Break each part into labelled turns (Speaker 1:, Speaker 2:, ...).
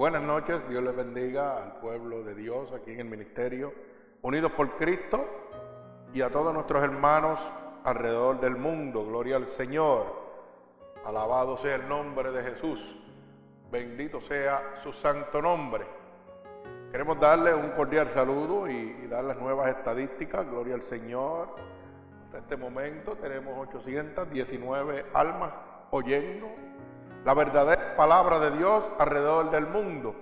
Speaker 1: Buenas noches, Dios les bendiga al pueblo de Dios aquí en el ministerio, unidos por Cristo y a todos nuestros hermanos alrededor del mundo. Gloria al Señor. Alabado sea el nombre de Jesús. Bendito sea su santo nombre. Queremos darle un cordial saludo y, dar las nuevas estadísticas. Gloria al Señor. Hasta este momento tenemos 819 almas oyendo la palabra de Dios alrededor del mundo.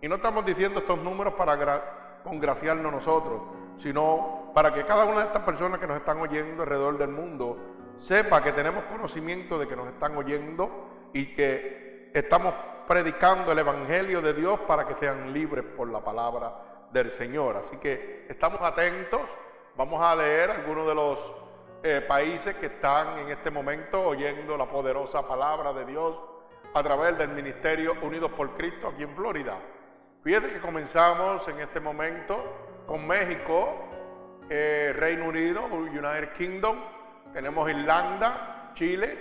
Speaker 1: Y no estamos diciendo estos números para congraciarnos nosotros, sino para que cada una de estas personas que nos están oyendo alrededor del mundo sepa que tenemos conocimiento de que nos están oyendo y que estamos predicando el Evangelio de Dios para que sean libres por la palabra del Señor. Así que estamos atentos, vamos a leer algunos de los eh, países que están en este momento oyendo la poderosa palabra de Dios a través del Ministerio Unidos por Cristo aquí en Florida. Fíjate que comenzamos en este momento con México, eh, Reino Unido, United Kingdom, tenemos Irlanda, Chile,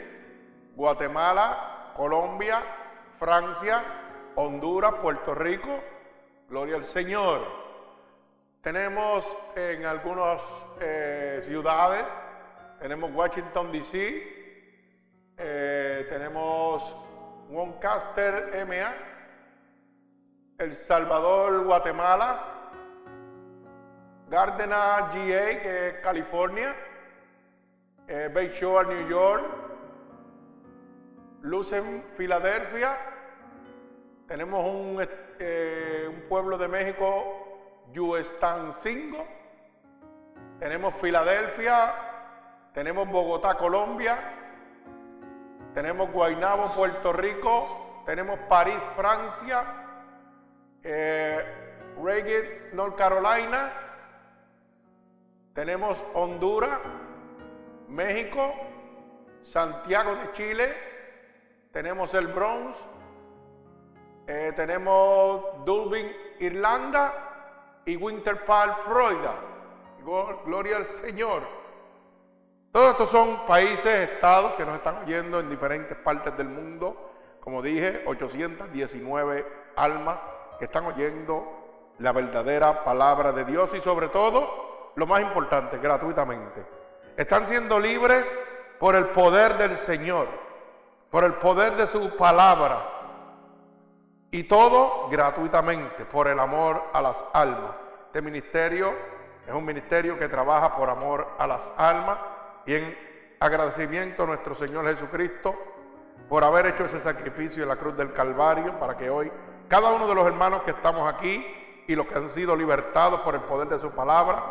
Speaker 1: Guatemala, Colombia, Francia, Honduras, Puerto Rico, gloria al Señor. Tenemos en algunas eh, ciudades, tenemos Washington DC, eh, tenemos Woncaster MA, El Salvador, Guatemala, Gardena GA, que es California, eh, Bayshore, New York, Lucen, Filadelfia, tenemos un, eh, un, pueblo de México, Yuestancingo, tenemos Filadelfia, tenemos Bogotá, Colombia, tenemos Guaynabo, Puerto Rico, tenemos París, Francia, eh, North Carolina, tenemos Honduras, México, Santiago de Chile, tenemos el Bronx, eh, tenemos Dublin, Irlanda y Winter Park, Florida. Gloria al Señor. Todos estos son países, estados que nos están oyendo en diferentes partes del mundo. Como dije, 819 almas que están oyendo la verdadera palabra de Dios y sobre todo, lo más importante, gratuitamente. Están siendo libres por el poder del Señor, por el poder de su palabra. Y todo gratuitamente, por el amor a las almas. Este ministerio es un ministerio que trabaja por amor a las almas y en agradecimiento a nuestro Señor Jesucristo por haber hecho ese sacrificio en la cruz del Calvario para que hoy cada uno de los hermanos que estamos aquí y los que han sido libertados por el poder de su palabra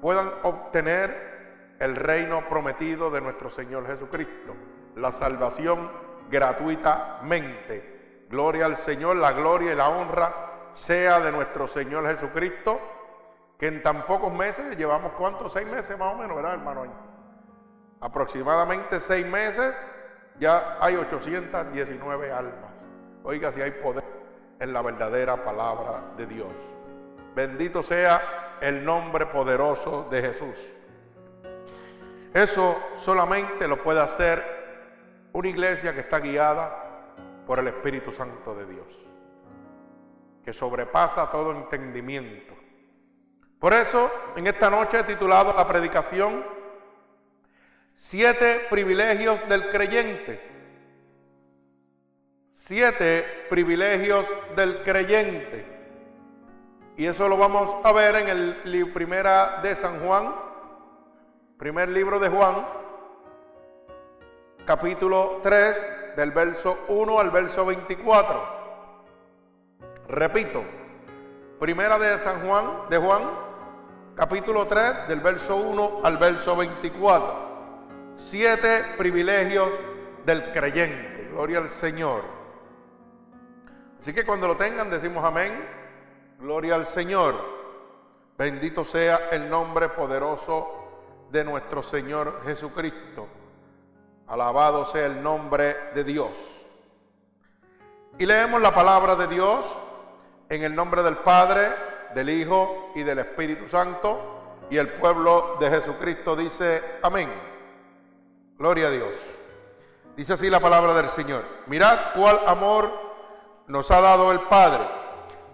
Speaker 1: puedan obtener el reino prometido de nuestro Señor Jesucristo, la salvación gratuitamente. Gloria al Señor, la gloria y la honra sea de nuestro Señor Jesucristo, que en tan pocos meses, llevamos cuántos, seis meses más o menos, ¿verdad, hermano? Aproximadamente seis meses, ya hay 819 almas. Oiga, si hay poder en la verdadera palabra de Dios. Bendito sea el nombre poderoso de Jesús. Eso solamente lo puede hacer una iglesia que está guiada por el Espíritu Santo de Dios, que sobrepasa todo entendimiento. Por eso, en esta noche he titulado la predicación Siete privilegios del creyente. Siete privilegios del creyente. Y eso lo vamos a ver en el primera de San Juan, primer libro de Juan, capítulo 3, del verso 1 al verso 24. Repito, primera de San Juan, de Juan, capítulo 3, del verso 1 al verso 24. Siete privilegios del creyente. Gloria al Señor. Así que cuando lo tengan decimos amén. Gloria al Señor. Bendito sea el nombre poderoso de nuestro Señor Jesucristo. Alabado sea el nombre de Dios. Y leemos la palabra de Dios en el nombre del Padre, del Hijo y del Espíritu Santo. Y el pueblo de Jesucristo dice amén. Gloria a Dios. Dice así la palabra del Señor. Mirad cuál amor nos ha dado el Padre,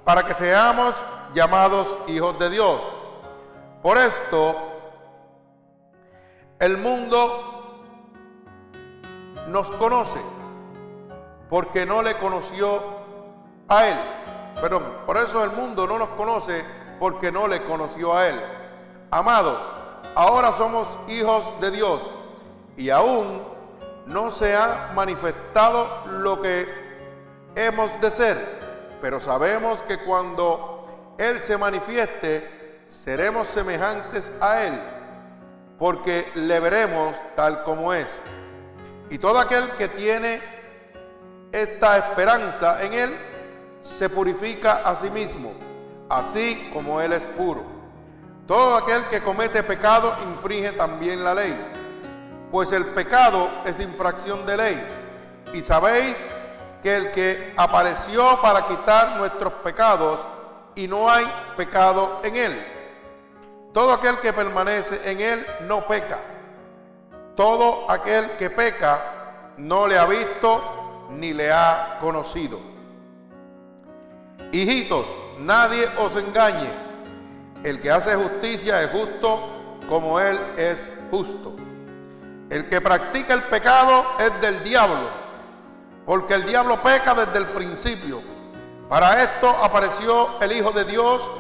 Speaker 1: para que seamos llamados hijos de Dios. Por esto, el mundo nos conoce, porque no le conoció a Él. Perdón, por eso el mundo no nos conoce, porque no le conoció a Él. Amados, ahora somos hijos de Dios y aún no se ha manifestado lo que hemos de ser, pero sabemos que cuando Él se manifieste, seremos semejantes a Él, porque le veremos tal como es. Y todo aquel que tiene esta esperanza en Él, se purifica a sí mismo, así como Él es puro. Todo aquel que comete pecado infringe también la ley pues el pecado es infracción de ley. Y sabéis que el que apareció para quitar nuestros pecados y no hay pecado en él. Todo aquel que permanece en él no peca. Todo aquel que peca no le ha visto ni le ha conocido. Hijitos, nadie os engañe. El que hace justicia es justo como él es justo. El que practica el pecado es del diablo, porque el diablo peca desde el principio. Para esto apareció el Hijo de Dios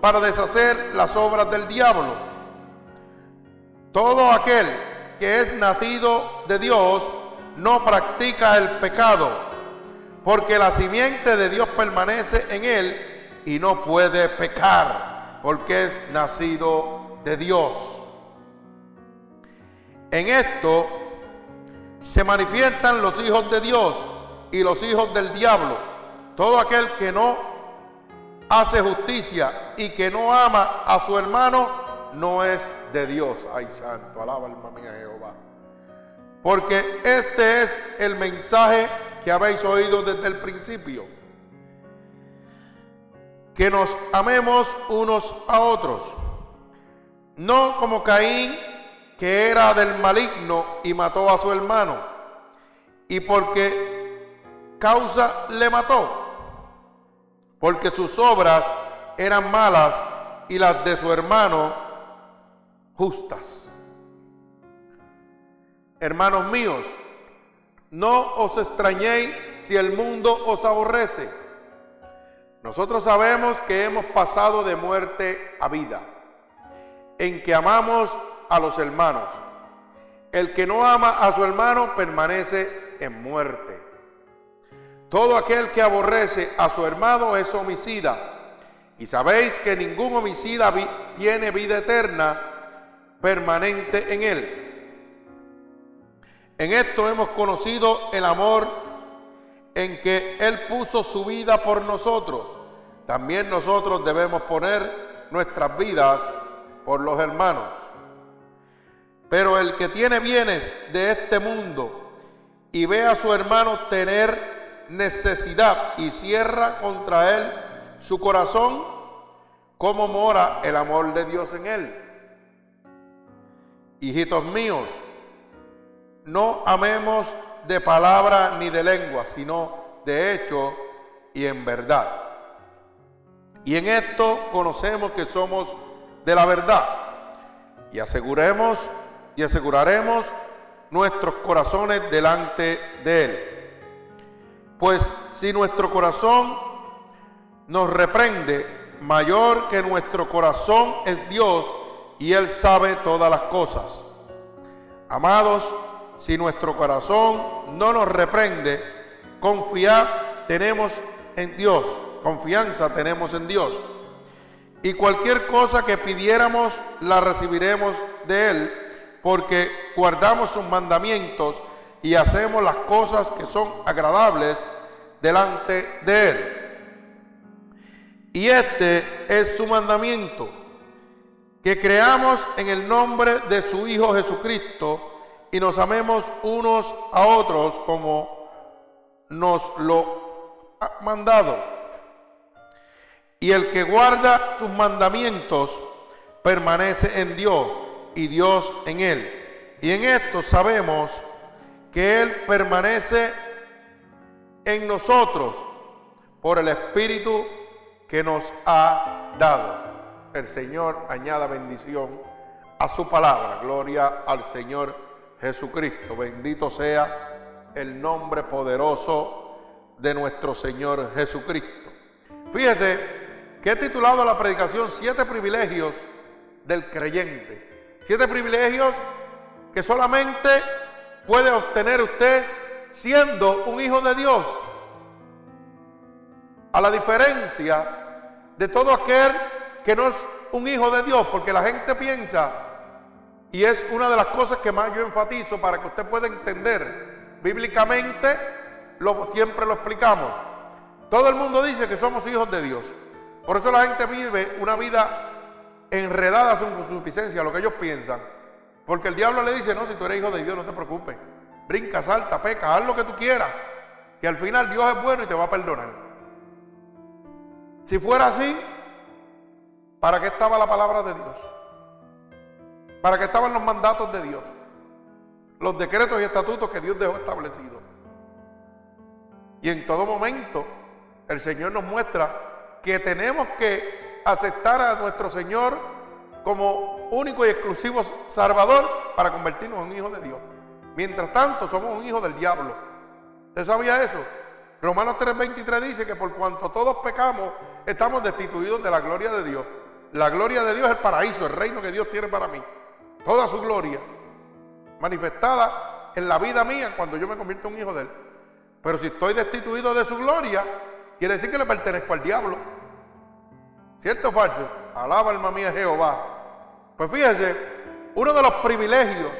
Speaker 1: para deshacer las obras del diablo. Todo aquel que es nacido de Dios no practica el pecado, porque la simiente de Dios permanece en él y no puede pecar, porque es nacido de Dios. En esto se manifiestan los hijos de Dios y los hijos del diablo. Todo aquel que no hace justicia y que no ama a su hermano no es de Dios. Ay, santo, alaba alma mía Jehová. Porque este es el mensaje que habéis oído desde el principio. Que nos amemos unos a otros. No como Caín que era del maligno y mató a su hermano. ¿Y porque causa le mató? Porque sus obras eran malas y las de su hermano justas. Hermanos míos, no os extrañéis si el mundo os aborrece. Nosotros sabemos que hemos pasado de muerte a vida, en que amamos a los hermanos. El que no ama a su hermano permanece en muerte. Todo aquel que aborrece a su hermano es homicida. Y sabéis que ningún homicida tiene vida eterna permanente en él. En esto hemos conocido el amor en que Él puso su vida por nosotros. También nosotros debemos poner nuestras vidas por los hermanos. Pero el que tiene bienes de este mundo y ve a su hermano tener necesidad y cierra contra él su corazón, ¿cómo mora el amor de Dios en él? Hijitos míos, no amemos de palabra ni de lengua, sino de hecho y en verdad. Y en esto conocemos que somos de la verdad y aseguremos y aseguraremos nuestros corazones delante de Él. Pues si nuestro corazón nos reprende, mayor que nuestro corazón es Dios y Él sabe todas las cosas. Amados, si nuestro corazón no nos reprende, confiar tenemos en Dios, confianza tenemos en Dios. Y cualquier cosa que pidiéramos la recibiremos de Él porque guardamos sus mandamientos y hacemos las cosas que son agradables delante de Él. Y este es su mandamiento, que creamos en el nombre de su Hijo Jesucristo y nos amemos unos a otros como nos lo ha mandado. Y el que guarda sus mandamientos permanece en Dios y Dios en él. Y en esto sabemos que Él permanece en nosotros por el Espíritu que nos ha dado. El Señor añada bendición a su palabra. Gloria al Señor Jesucristo. Bendito sea el nombre poderoso de nuestro Señor Jesucristo. Fíjese que he titulado la predicación Siete privilegios del creyente. Siete privilegios que solamente puede obtener usted siendo un hijo de Dios. A la diferencia de todo aquel que no es un hijo de Dios, porque la gente piensa, y es una de las cosas que más yo enfatizo para que usted pueda entender bíblicamente, lo, siempre lo explicamos. Todo el mundo dice que somos hijos de Dios. Por eso la gente vive una vida enredada con su suficiencia, lo que ellos piensan. Porque el diablo le dice, no, si tú eres hijo de Dios, no te preocupes. Brinca, salta, peca, haz lo que tú quieras. Que al final Dios es bueno y te va a perdonar. Si fuera así, ¿para qué estaba la palabra de Dios? ¿Para qué estaban los mandatos de Dios? Los decretos y estatutos que Dios dejó establecidos. Y en todo momento el Señor nos muestra que tenemos que aceptar a nuestro Señor como único y exclusivo Salvador para convertirnos en hijos de Dios. Mientras tanto, somos un hijo del diablo. ¿Usted sabía eso? Romanos 3:23 dice que por cuanto todos pecamos, estamos destituidos de la gloria de Dios. La gloria de Dios es el paraíso, el reino que Dios tiene para mí. Toda su gloria manifestada en la vida mía cuando yo me convierto en un hijo de Él. Pero si estoy destituido de su gloria, quiere decir que le pertenezco al diablo. ¿Cierto o falso? Alaba alma mía Jehová. Pues fíjese, uno de los privilegios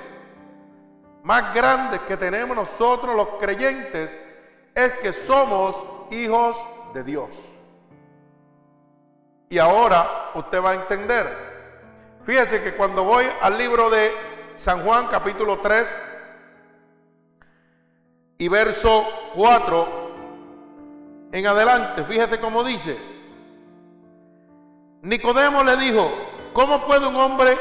Speaker 1: más grandes que tenemos nosotros los creyentes es que somos hijos de Dios. Y ahora usted va a entender. Fíjese que cuando voy al libro de San Juan capítulo 3 y verso 4 en adelante, fíjese cómo dice. Nicodemo le dijo, ¿cómo puede un hombre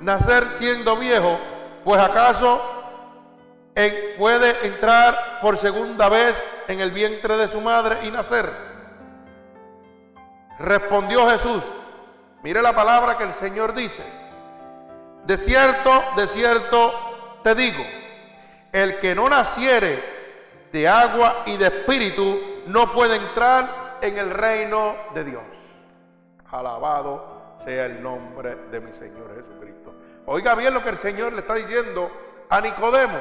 Speaker 1: nacer siendo viejo? Pues acaso puede entrar por segunda vez en el vientre de su madre y nacer. Respondió Jesús, mire la palabra que el Señor dice, de cierto, de cierto te digo, el que no naciere de agua y de espíritu no puede entrar en el reino de Dios. Alabado sea el nombre de mi Señor Jesucristo. Oiga bien lo que el Señor le está diciendo a Nicodemo,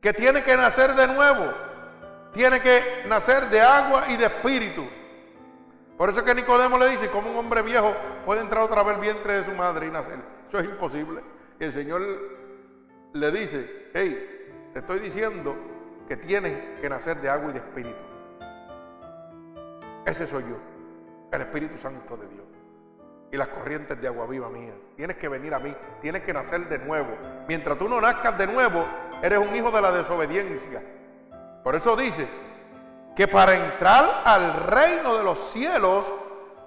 Speaker 1: que tiene que nacer de nuevo, tiene que nacer de agua y de espíritu. Por eso es que Nicodemo le dice, ¿cómo un hombre viejo puede entrar otra vez al vientre de su madre y nacer? Eso es imposible. Y el Señor le dice, hey, te estoy diciendo que tienes que nacer de agua y de espíritu. Ese soy yo, el Espíritu Santo de Dios. Y las corrientes de agua viva mías. Tienes que venir a mí, tienes que nacer de nuevo. Mientras tú no nazcas de nuevo, eres un hijo de la desobediencia. Por eso dice, que para entrar al reino de los cielos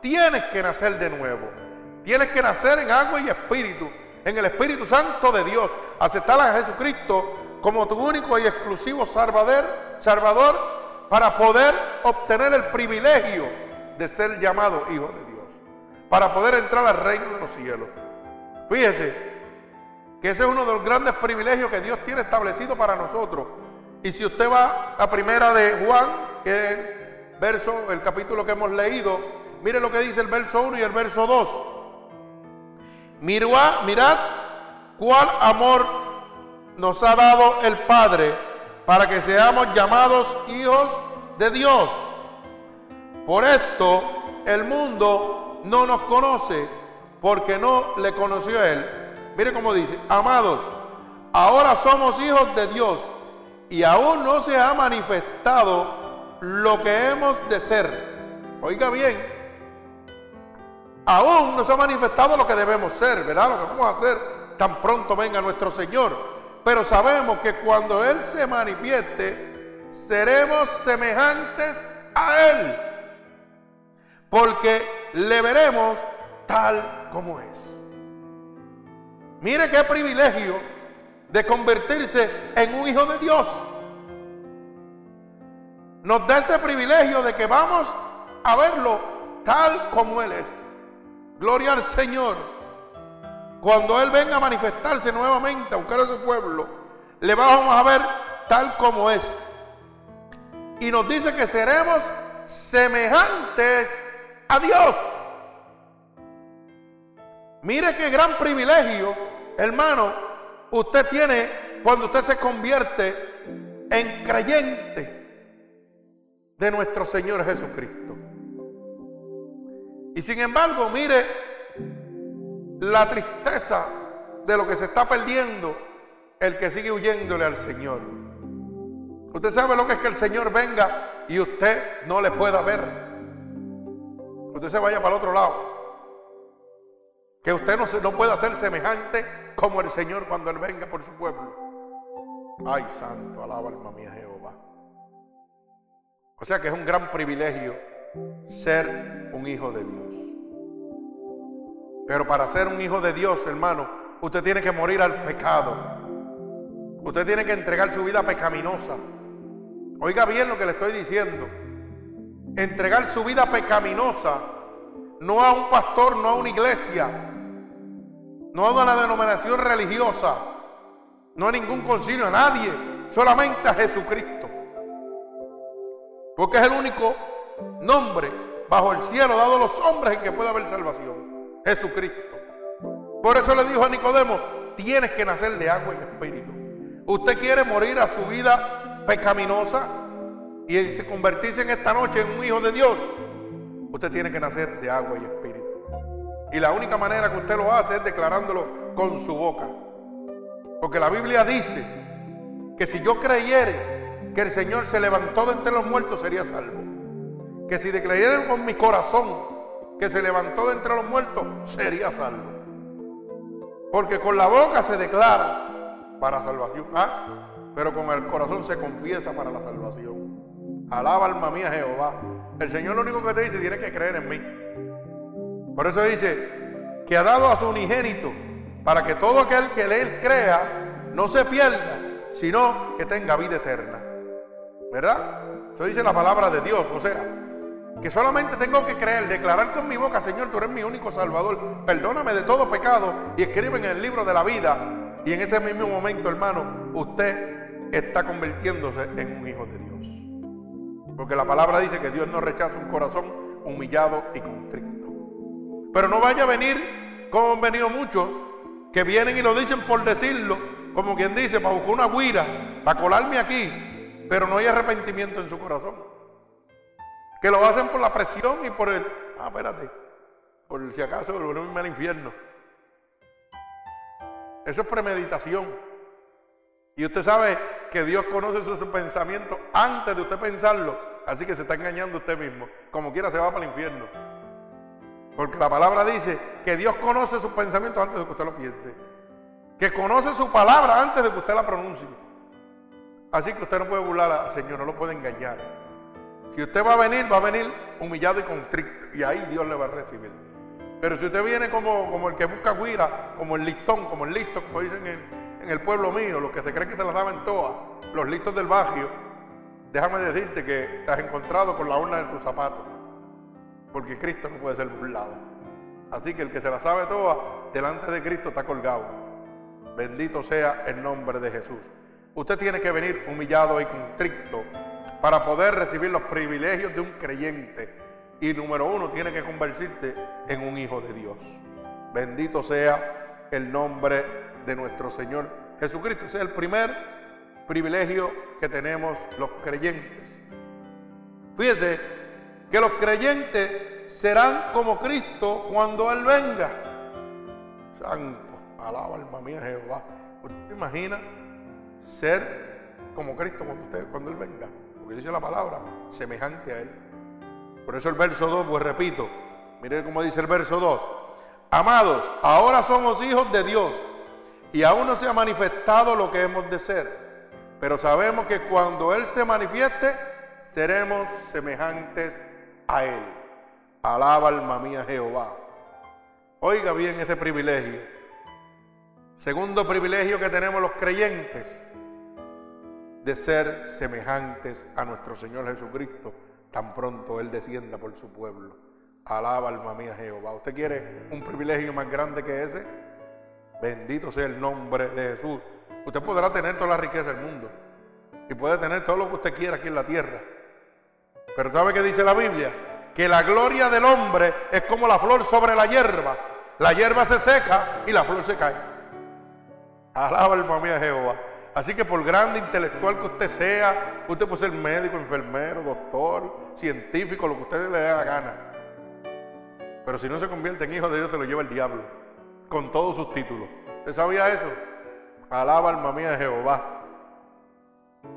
Speaker 1: tienes que nacer de nuevo. Tienes que nacer en agua y espíritu, en el Espíritu Santo de Dios. Aceptar a Jesucristo como tu único y exclusivo Salvador, Salvador para poder obtener el privilegio de ser llamado hijo de Dios. Para poder entrar al reino de los cielos. Fíjese que ese es uno de los grandes privilegios que Dios tiene establecido para nosotros. Y si usted va a primera de Juan, que el verso, el capítulo que hemos leído, mire lo que dice el verso 1 y el verso 2. Mirad, mirad cuál amor nos ha dado el Padre para que seamos llamados hijos de Dios. Por esto el mundo no nos conoce porque no le conoció a Él. Mire cómo dice, amados, ahora somos hijos de Dios y aún no se ha manifestado lo que hemos de ser. Oiga bien, aún no se ha manifestado lo que debemos ser, ¿verdad? Lo que vamos a hacer tan pronto venga nuestro Señor. Pero sabemos que cuando Él se manifieste, seremos semejantes a Él. Porque le veremos tal como es. Mire qué privilegio de convertirse en un hijo de Dios. nos da ese privilegio de que vamos a verlo tal como Él es. Gloria al Señor. Cuando Él venga a manifestarse nuevamente, a buscar a su pueblo, le vamos a ver tal como es. Y nos dice que seremos semejantes a Dios. Mire qué gran privilegio, hermano, usted tiene cuando usted se convierte en creyente de nuestro Señor Jesucristo. Y sin embargo, mire la tristeza de lo que se está perdiendo el que sigue huyéndole al Señor. Usted sabe lo que es que el Señor venga y usted no le pueda ver. Usted se vaya para el otro lado. Que usted no, no pueda ser semejante como el Señor cuando Él venga por su pueblo. Ay, santo, alaba alma mía Jehová. O sea que es un gran privilegio ser un hijo de Dios. Pero para ser un hijo de Dios, hermano, usted tiene que morir al pecado. Usted tiene que entregar su vida pecaminosa. Oiga bien lo que le estoy diciendo. Entregar su vida pecaminosa no a un pastor, no a una iglesia, no a una denominación religiosa, no a ningún concilio, a nadie, solamente a Jesucristo. Porque es el único nombre bajo el cielo dado a los hombres en que puede haber salvación. Jesucristo. Por eso le dijo a Nicodemo, tienes que nacer de agua y espíritu. Usted quiere morir a su vida pecaminosa y convertirse en esta noche en un hijo de Dios. Usted tiene que nacer de agua y espíritu. Y la única manera que usted lo hace es declarándolo con su boca. Porque la Biblia dice que si yo creyere que el Señor se levantó de entre los muertos, sería salvo. Que si declarara con mi corazón que se levantó de entre los muertos, sería salvo. Porque con la boca se declara para salvación. Ah, pero con el corazón se confiesa para la salvación. Alaba alma mía Jehová. El Señor lo único que te dice, tiene que creer en mí. Por eso dice que ha dado a su unigénito para que todo aquel que él crea no se pierda, sino que tenga vida eterna. ¿Verdad? Eso dice la palabra de Dios. O sea, que solamente tengo que creer, declarar con mi boca, Señor, tú eres mi único Salvador. Perdóname de todo pecado y escribe en el libro de la vida. Y en este mismo momento, hermano, usted está convirtiéndose en un hijo de Dios. Porque la palabra dice que Dios no rechaza un corazón humillado y contrito. Pero no vaya a venir como han venido muchos que vienen y lo dicen por decirlo, como quien dice, para buscar una guira, para colarme aquí, pero no hay arrepentimiento en su corazón. Que lo hacen por la presión y por el, ah, espérate, por si acaso volverme al infierno. Eso es premeditación. Y usted sabe que Dios conoce sus pensamientos antes de usted pensarlo. Así que se está engañando usted mismo. Como quiera se va para el infierno. Porque la palabra dice que Dios conoce sus pensamientos antes de que usted lo piense. Que conoce su palabra antes de que usted la pronuncie. Así que usted no puede burlar al Señor, no lo puede engañar. Si usted va a venir, va a venir humillado y contrito. Y ahí Dios le va a recibir. Pero si usted viene como, como el que busca guira, como el listón, como el listo, como dicen en, en el pueblo mío, los que se creen que se la saben todas, los listos del barrio, déjame decirte que te has encontrado con la urna de tus zapatos porque Cristo no puede ser burlado. Así que el que se la sabe toda, delante de Cristo está colgado. Bendito sea el nombre de Jesús. Usted tiene que venir humillado y constricto para poder recibir los privilegios de un creyente. Y número uno, tiene que convertirte en un hijo de Dios. Bendito sea el nombre de nuestro Señor Jesucristo. Ese es el primer privilegio que tenemos los creyentes. Fíjese que los creyentes serán como Cristo cuando Él venga. Santo, alaba alma mía Jehová. ¿Usted imagina ser como Cristo cuando, usted, cuando Él venga? Porque dice la palabra, semejante a Él. Por eso el verso 2, pues repito, mire cómo dice el verso 2. Amados, ahora somos hijos de Dios y aún no se ha manifestado lo que hemos de ser. Pero sabemos que cuando Él se manifieste, seremos semejantes a Él. Alaba alma mía Jehová. Oiga bien ese privilegio. Segundo privilegio que tenemos los creyentes. de ser semejantes a nuestro Señor Jesucristo tan pronto Él descienda por su pueblo. Alaba alma mía Jehová. ¿Usted quiere un privilegio más grande que ese? Bendito sea el nombre de Jesús. Usted podrá tener toda la riqueza del mundo y puede tener todo lo que usted quiera aquí en la tierra. Pero ¿sabe qué dice la Biblia? Que la gloria del hombre es como la flor sobre la hierba. La hierba se seca y la flor se cae. Alaba alma mía Jehová. Así que por grande intelectual que usted sea, usted puede ser médico, enfermero, doctor, científico, lo que usted le dé la gana. Pero si no se convierte en hijo de Dios, se lo lleva el diablo, con todos sus títulos. ¿Usted sabía eso? Alaba alma mía Jehová.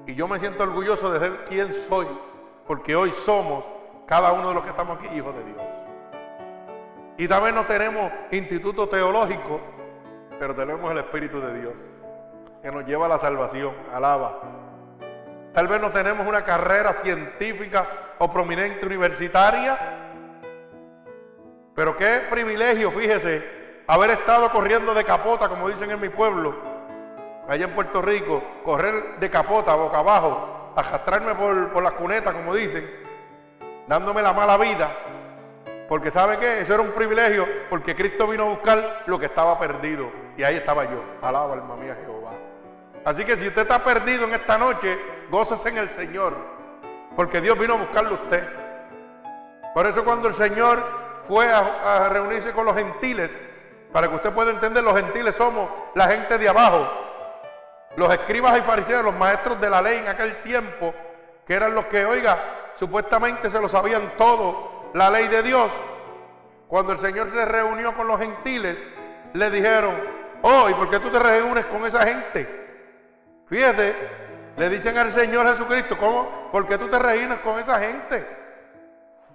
Speaker 1: Y yo me siento orgulloso de ser quien soy, porque hoy somos, cada uno de los que estamos aquí, hijos de Dios. Y también no tenemos instituto teológico, pero tenemos el Espíritu de Dios que nos lleva a la salvación. Alaba. Tal vez no tenemos una carrera científica o prominente universitaria, pero qué privilegio, fíjese, haber estado corriendo de capota, como dicen en mi pueblo, allá en Puerto Rico, correr de capota, boca abajo, arrastrarme por, por las cunetas, como dicen, dándome la mala vida, porque ¿sabe qué? Eso era un privilegio, porque Cristo vino a buscar lo que estaba perdido, y ahí estaba yo. Alaba, alma mía, Jehová. Así que si usted está perdido en esta noche, gócese en el Señor, porque Dios vino a buscarlo a usted. Por eso cuando el Señor fue a, reunirse con los gentiles, para que usted pueda entender, los gentiles somos la gente de abajo, los escribas y fariseos, los maestros de la ley en aquel tiempo, que eran los que, oiga, supuestamente se lo sabían todo, la ley de Dios. Cuando el Señor se reunió con los gentiles, le dijeron, oh, ¿y por qué tú te reúnes con esa gente? Fíjate, le dicen al Señor Jesucristo, ¿cómo? ¿Por qué tú te reinas con esa gente?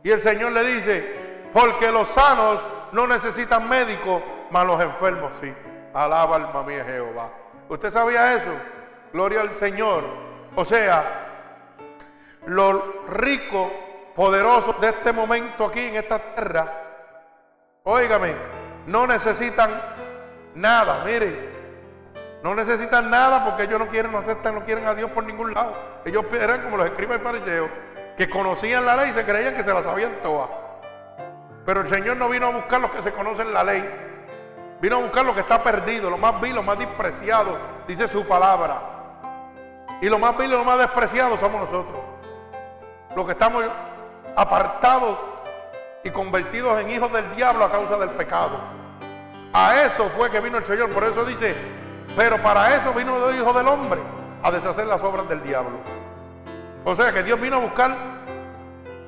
Speaker 1: Y el Señor le dice, porque los sanos no necesitan médicos, mas los enfermos sí. Alaba alma mía Jehová. ¿Usted sabía eso? Gloria al Señor. O sea, los ricos, poderosos de este momento aquí en esta tierra, óigame, no necesitan nada. Mire, no necesitan nada porque ellos no quieren, no aceptan, no quieren a Dios por ningún lado. Ellos eran como los escribas y fariseos que conocían la ley y se creían que se la sabían todas. Pero el Señor no vino a buscar los que se conocen la ley. Vino a buscar lo que está perdido, lo más vil, lo más despreciado, dice su palabra. Y lo más vil lo más despreciado somos nosotros. Los que estamos apartados y convertidos en hijos del diablo a causa del pecado. A eso fue que vino el Señor. Por eso dice, pero para eso vino el Hijo del Hombre, a deshacer las obras del diablo. O sea que Dios vino a buscar,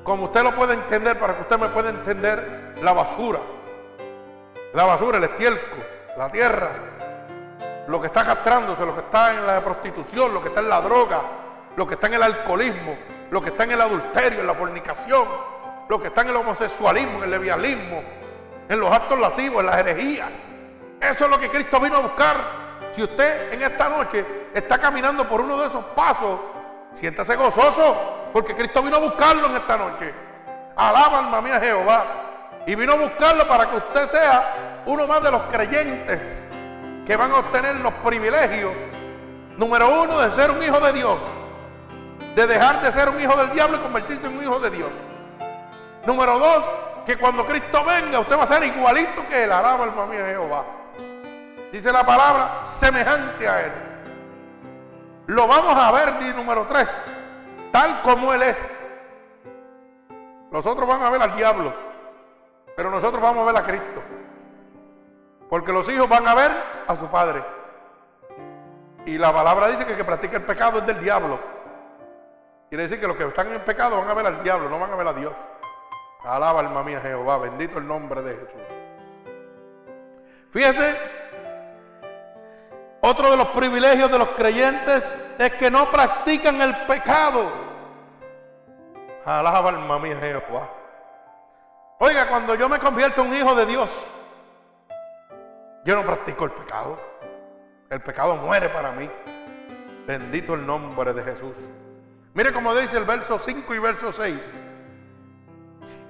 Speaker 1: como usted lo puede entender, para que usted me pueda entender, la basura. La basura, el estiércol, la tierra, lo que está arrastrándose, lo que está en la prostitución, lo que está en la droga, lo que está en el alcoholismo, lo que está en el adulterio, en la fornicación, lo que está en el homosexualismo, en el levialismo, en los actos lascivos, en las herejías. Eso es lo que Cristo vino a buscar. Si usted en esta noche está caminando por uno de esos pasos, siéntase gozoso, porque Cristo vino a buscarlo en esta noche. Alaba alma mía Jehová. Y vino a buscarlo para que usted sea uno más de los creyentes que van a obtener los privilegios. Número uno, de ser un hijo de Dios. De dejar de ser un hijo del diablo y convertirse en un hijo de Dios. Número dos, que cuando Cristo venga, usted va a ser igualito que él. Alaba alma mía Jehová dice la palabra, semejante a Él. Lo vamos a ver, di número 3, tal como Él es. Nosotros vamos a ver al diablo, pero nosotros vamos a ver a Cristo. Porque los hijos van a ver a su padre. Y la palabra dice que el que practica el pecado es del diablo. Quiere decir que los que están en pecado van a ver al diablo, no van a ver a Dios. Alaba alma mía Jehová, bendito el nombre de Jesús. Fíjese otro de los privilegios de los creyentes es que no practican el pecado. Alaba alma mía Jehová. Oiga, cuando yo me convierto en un hijo de Dios, yo no practico el pecado. El pecado muere para mí. Bendito el nombre de Jesús. Mire cómo dice el verso 5 y verso 6.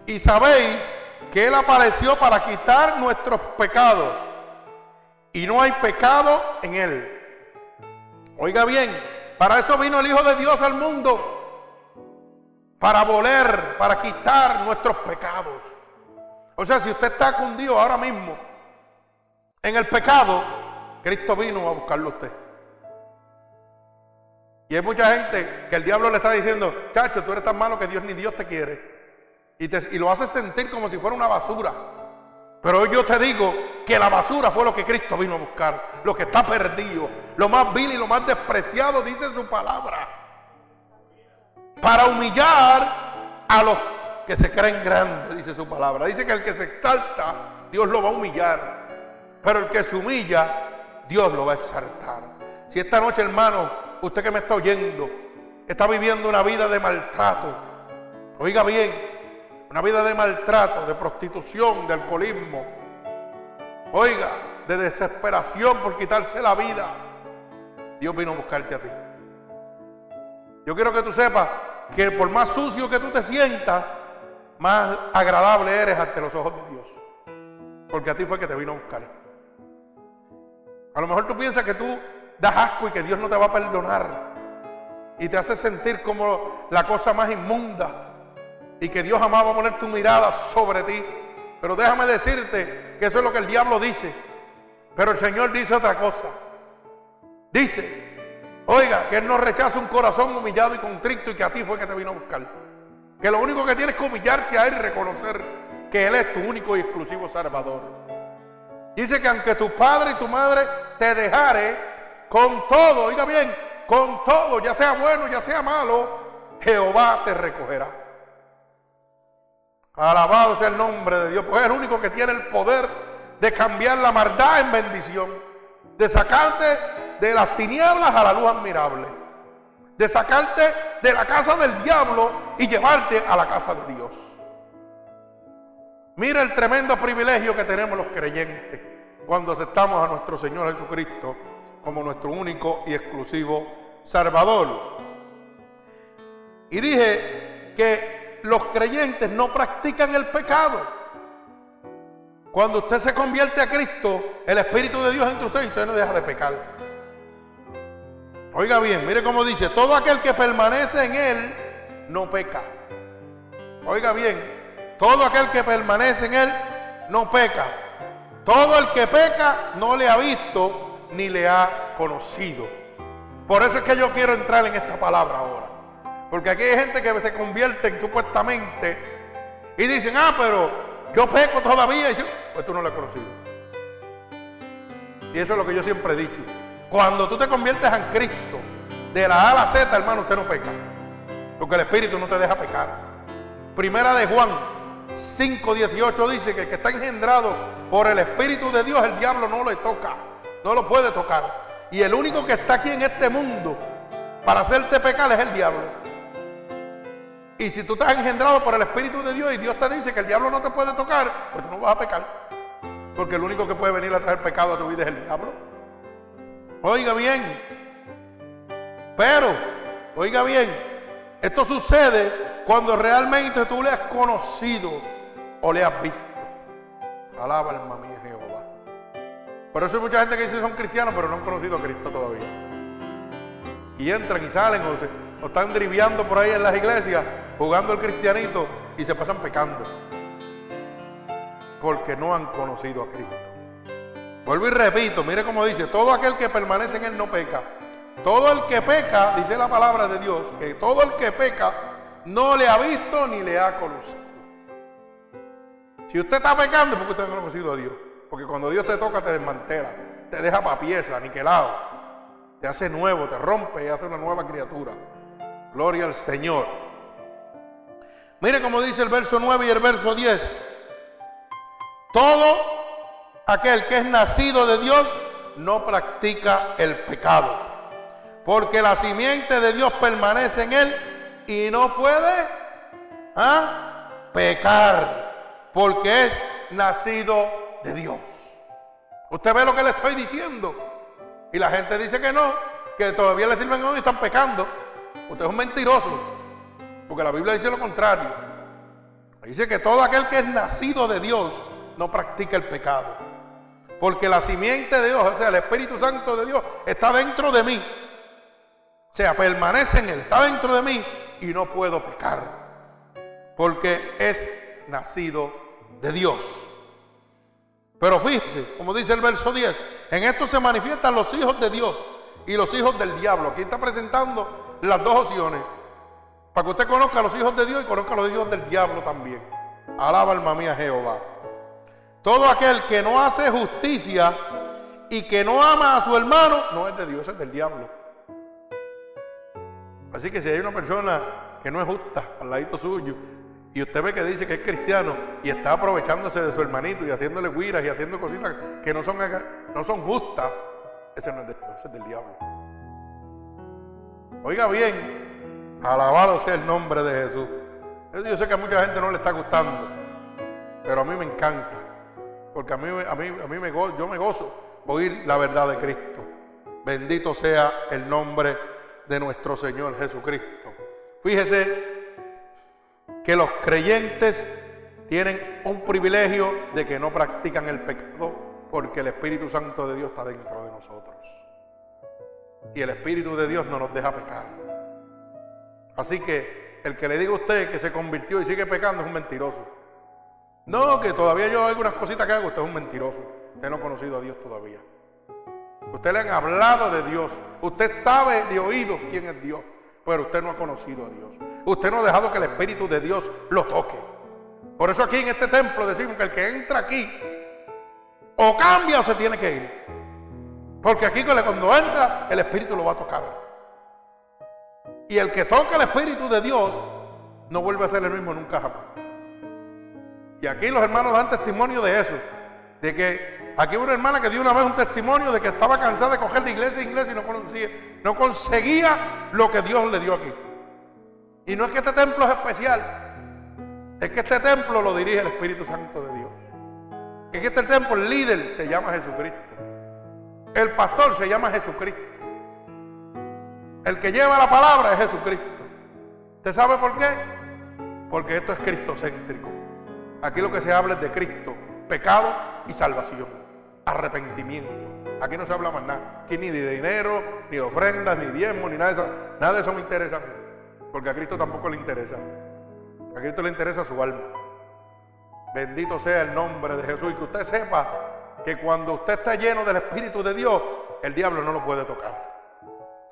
Speaker 1: Y sabéis que Él apareció para quitar nuestros pecados y no hay pecado en él. Oiga bien, Para eso vino el Hijo de Dios al mundo. Para voler, para quitar nuestros pecados. O sea, si usted está cundido ahora mismo en el pecado, Cristo vino a buscarlo a usted. Y hay mucha gente que el diablo le está diciendo, chacho, tú eres tan malo que Dios ni Dios te quiere. Y, te, y lo hace sentir como si fuera una basura. Pero yo te digo que la basura fue lo que Cristo vino a buscar, lo que está perdido, lo más vil y lo más despreciado, dice su palabra. Para humillar a los que se creen grandes, dice su palabra. Dice que el que se exalta, Dios lo va a humillar. Pero el que se humilla, Dios lo va a exaltar. Si esta noche, hermano, usted que me está oyendo, está viviendo una vida de maltrato, oiga bien, una vida de maltrato, de prostitución, de alcoholismo, oiga, de desesperación por quitarse la vida, Dios vino a buscarte a ti. Yo quiero que tú sepas que por más sucio que tú te sientas, más agradable eres ante los ojos de Dios. Porque a ti fue que te vino a buscar. A lo mejor tú piensas que tú das asco y que Dios no te va a perdonar. Y te hace sentir como la cosa más inmunda. Y que Dios jamás va a poner tu mirada sobre ti. Pero déjame decirte que eso es lo que el diablo dice. Pero el Señor dice otra cosa. Dice, oiga, que Él no rechaza un corazón humillado y contrito y que a ti fue que te vino a buscar. Que lo único que tienes que humillarte a Él y reconocer que Él es tu único y exclusivo Salvador. Dice que aunque tu padre y tu madre te dejare, con todo, oiga bien, con todo, ya sea bueno, ya sea malo, Jehová te recogerá. Alabado sea el nombre de Dios, pues es el único que tiene el poder de cambiar la maldad en bendición, de sacarte de las tinieblas a la luz admirable de sacarte de la casa del diablo y llevarte a la casa de Dios. Mira el tremendo privilegio que tenemos los creyentes cuando aceptamos a nuestro Señor Jesucristo como nuestro único y exclusivo Salvador. Y dije que los creyentes no practican el pecado. Cuando usted se convierte a Cristo, el Espíritu de Dios entre usted y usted no deja de pecar. Oiga bien, mire cómo dice, todo aquel que permanece en él no peca. Oiga bien, todo aquel que permanece en él no peca. Todo el que peca no le ha visto ni le ha conocido. Por eso es que yo quiero entrar en esta palabra ahora. Porque aquí hay gente que se convierte supuestamente y dicen, ah, pero yo peco todavía. Y yo, pues tú no lo has conocido. Y eso es lo que yo siempre he dicho. Cuando tú te conviertes en Cristo, de la A a la Z, hermano, usted no peca. Porque el Espíritu no te deja pecar. Primera de Juan 5.18 dice que el que está engendrado por el Espíritu de Dios, el diablo no le toca. No lo puede tocar. Y el único que está aquí en este mundo para hacerte pecar es el diablo. Y si tú estás engendrado por el Espíritu de Dios y Dios te dice que el diablo no te puede tocar, pues tú no vas a pecar. Porque el único que puede venir a traer pecado a tu vida es el diablo. Oiga bien. Pero, oiga bien, esto sucede cuando realmente tú le has conocido o le has visto. Alaba alma mía Jehová. Por eso hay mucha gente que dice son cristianos, pero no han conocido a Cristo todavía. Y entran y salen o, se, están driviando por ahí en las iglesias, jugando el cristianito y se pasan pecando. Porque no han conocido a Cristo. Vuelvo y repito, mire cómo dice, todo aquel que permanece en él no peca. Todo el que peca, dice la palabra de Dios, que todo el que peca no le ha visto ni le ha conocido. Si usted está pecando es porque usted no ha conocido a Dios. Porque cuando Dios te toca te desmantela, te deja para pieza, aniquilado, te hace nuevo, te rompe y hace una nueva criatura. Gloria al Señor. Mire cómo dice el verso 9 y el verso 10. Todo aquel que es nacido de Dios no practica el pecado. Porque la simiente de Dios permanece en él y no puede ¿ah? pecar. Porque es nacido de Dios. Usted ve lo que le estoy diciendo. Y la gente dice que no, que todavía le sirven y están pecando. Usted es un mentiroso. Porque la Biblia dice lo contrario. Dice que todo aquel que es nacido de Dios no practica el pecado. Porque la simiente de Dios, o sea, el Espíritu Santo de Dios está dentro de mí. O sea, permanece en Él, está dentro de mí y no puedo pecar. Porque es nacido de Dios. Pero fíjese, como dice el verso 10, en esto se manifiestan los hijos de Dios y los hijos del diablo. Aquí está presentando las dos opciones. Para que usted conozca a los hijos de Dios y conozca a los hijos del diablo también. Alaba alma mía Jehová. Todo aquel que no hace justicia y que no ama a su hermano, no es de Dios, es del diablo. Así que si hay una persona que no es justa al ladito suyo, y usted ve que dice que es cristiano y está aprovechándose de su hermanito y haciéndole guiras y haciendo cositas que no son, no son justas, ese no es de del diablo. Oiga bien, alabado sea el nombre de Jesús. Yo sé que a mucha gente no le está gustando, pero a mí me encanta, porque a mí, a mí, a mí me yo me gozo oír la verdad de Cristo. Bendito sea el nombre de nuestro Señor Jesucristo. Fíjese que los creyentes tienen un privilegio de que no practican el pecado porque el Espíritu Santo de Dios está dentro de nosotros. Y el Espíritu de Dios no nos deja pecar. Así que el que le diga a usted que se convirtió y sigue pecando es un mentiroso. No, que todavía yo hago algunas cositas que hago, usted es un mentiroso. Usted no ha conocido a Dios todavía. Usted le han hablado de Dios. Usted sabe de oído quién es Dios, pero usted no ha conocido a Dios. Usted no ha dejado que el Espíritu de Dios lo toque. Por eso aquí en este templo decimos que el que entra aquí o cambia o se tiene que ir. Porque aquí cuando entra el Espíritu lo va a tocar. Y el que toca el Espíritu de Dios no vuelve a ser el mismo nunca jamás. Y aquí los hermanos dan testimonio de eso. De que aquí hubo una hermana que dio una vez un testimonio de que estaba cansada de coger la iglesia inglesa y no conseguía, no conseguía lo que Dios le dio aquí. Y no es que este templo es especial, es que este templo lo dirige el Espíritu Santo de Dios. Es que este templo, el líder se llama Jesucristo. El pastor se llama Jesucristo. El que lleva la palabra es Jesucristo. ¿Usted sabe por qué? Porque esto es cristocéntrico. Aquí lo que se habla es de Cristo, pecado y salvación, arrepentimiento. Aquí no se habla más nada. Aquí ni de dinero, ni ofrendas, ni diezmo, ni nada de eso. Nada de eso me interesa. Porque a Cristo tampoco le interesa. A Cristo le interesa su alma. Bendito sea el nombre de Jesús. Y que usted sepa que cuando usted está lleno del Espíritu de Dios, el diablo no lo puede tocar.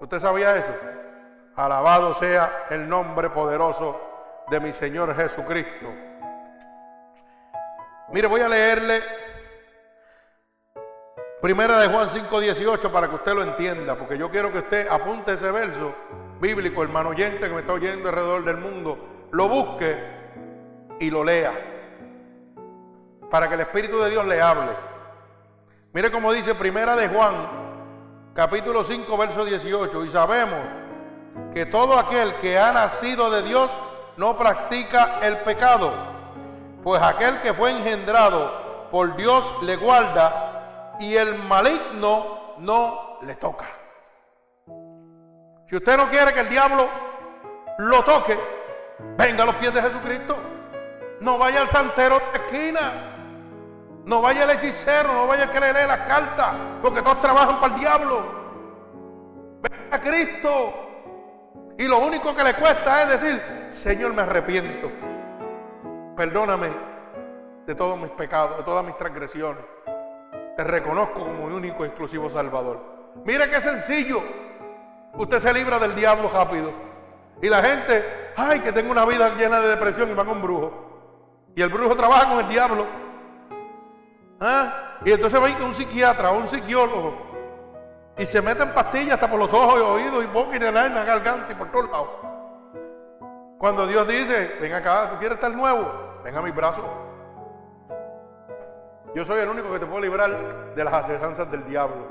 Speaker 1: ¿Usted sabía eso? Alabado sea el nombre poderoso de mi Señor Jesucristo. Mire, voy a leerle Primera de Juan 5:18 para que usted lo entienda, porque yo quiero que usted apunte ese verso bíblico, hermano oyente que me está oyendo alrededor del mundo, lo busque y lo lea. Para que el Espíritu de Dios le hable. Mire cómo dice Primera de Juan, capítulo 5, verso 18. Y sabemos que todo aquel que ha nacido de Dios no practica el pecado, pues aquel que fue engendrado por Dios le guarda y el maligno no le toca. Si usted no quiere que el diablo lo toque, venga a los pies de Jesucristo. No vaya al santero de esquina. No vaya al hechicero, no vaya al que le lee las cartas, porque todos trabajan para el diablo. Venga a Cristo. Y lo único que le cuesta es decir, Señor, me arrepiento. Perdóname de todos mis pecados, de todas mis transgresiones. Te reconozco como mi único y exclusivo Salvador. Mire qué sencillo usted se libra del diablo rápido. Y la gente, ay, que tengo una vida llena de depresión y van a un brujo. Y el brujo trabaja con el diablo. ¿Ah? Y entonces va a un psiquiatra o un psiquiólogo. Y se meten pastillas hasta por los ojos y oídos y boca y la garganta y por todos lados. Cuando Dios dice, ven acá, ¿tú quieres estar nuevo? Ven a mis brazos. Yo soy el único que te puedo librar de las asesanzas del diablo.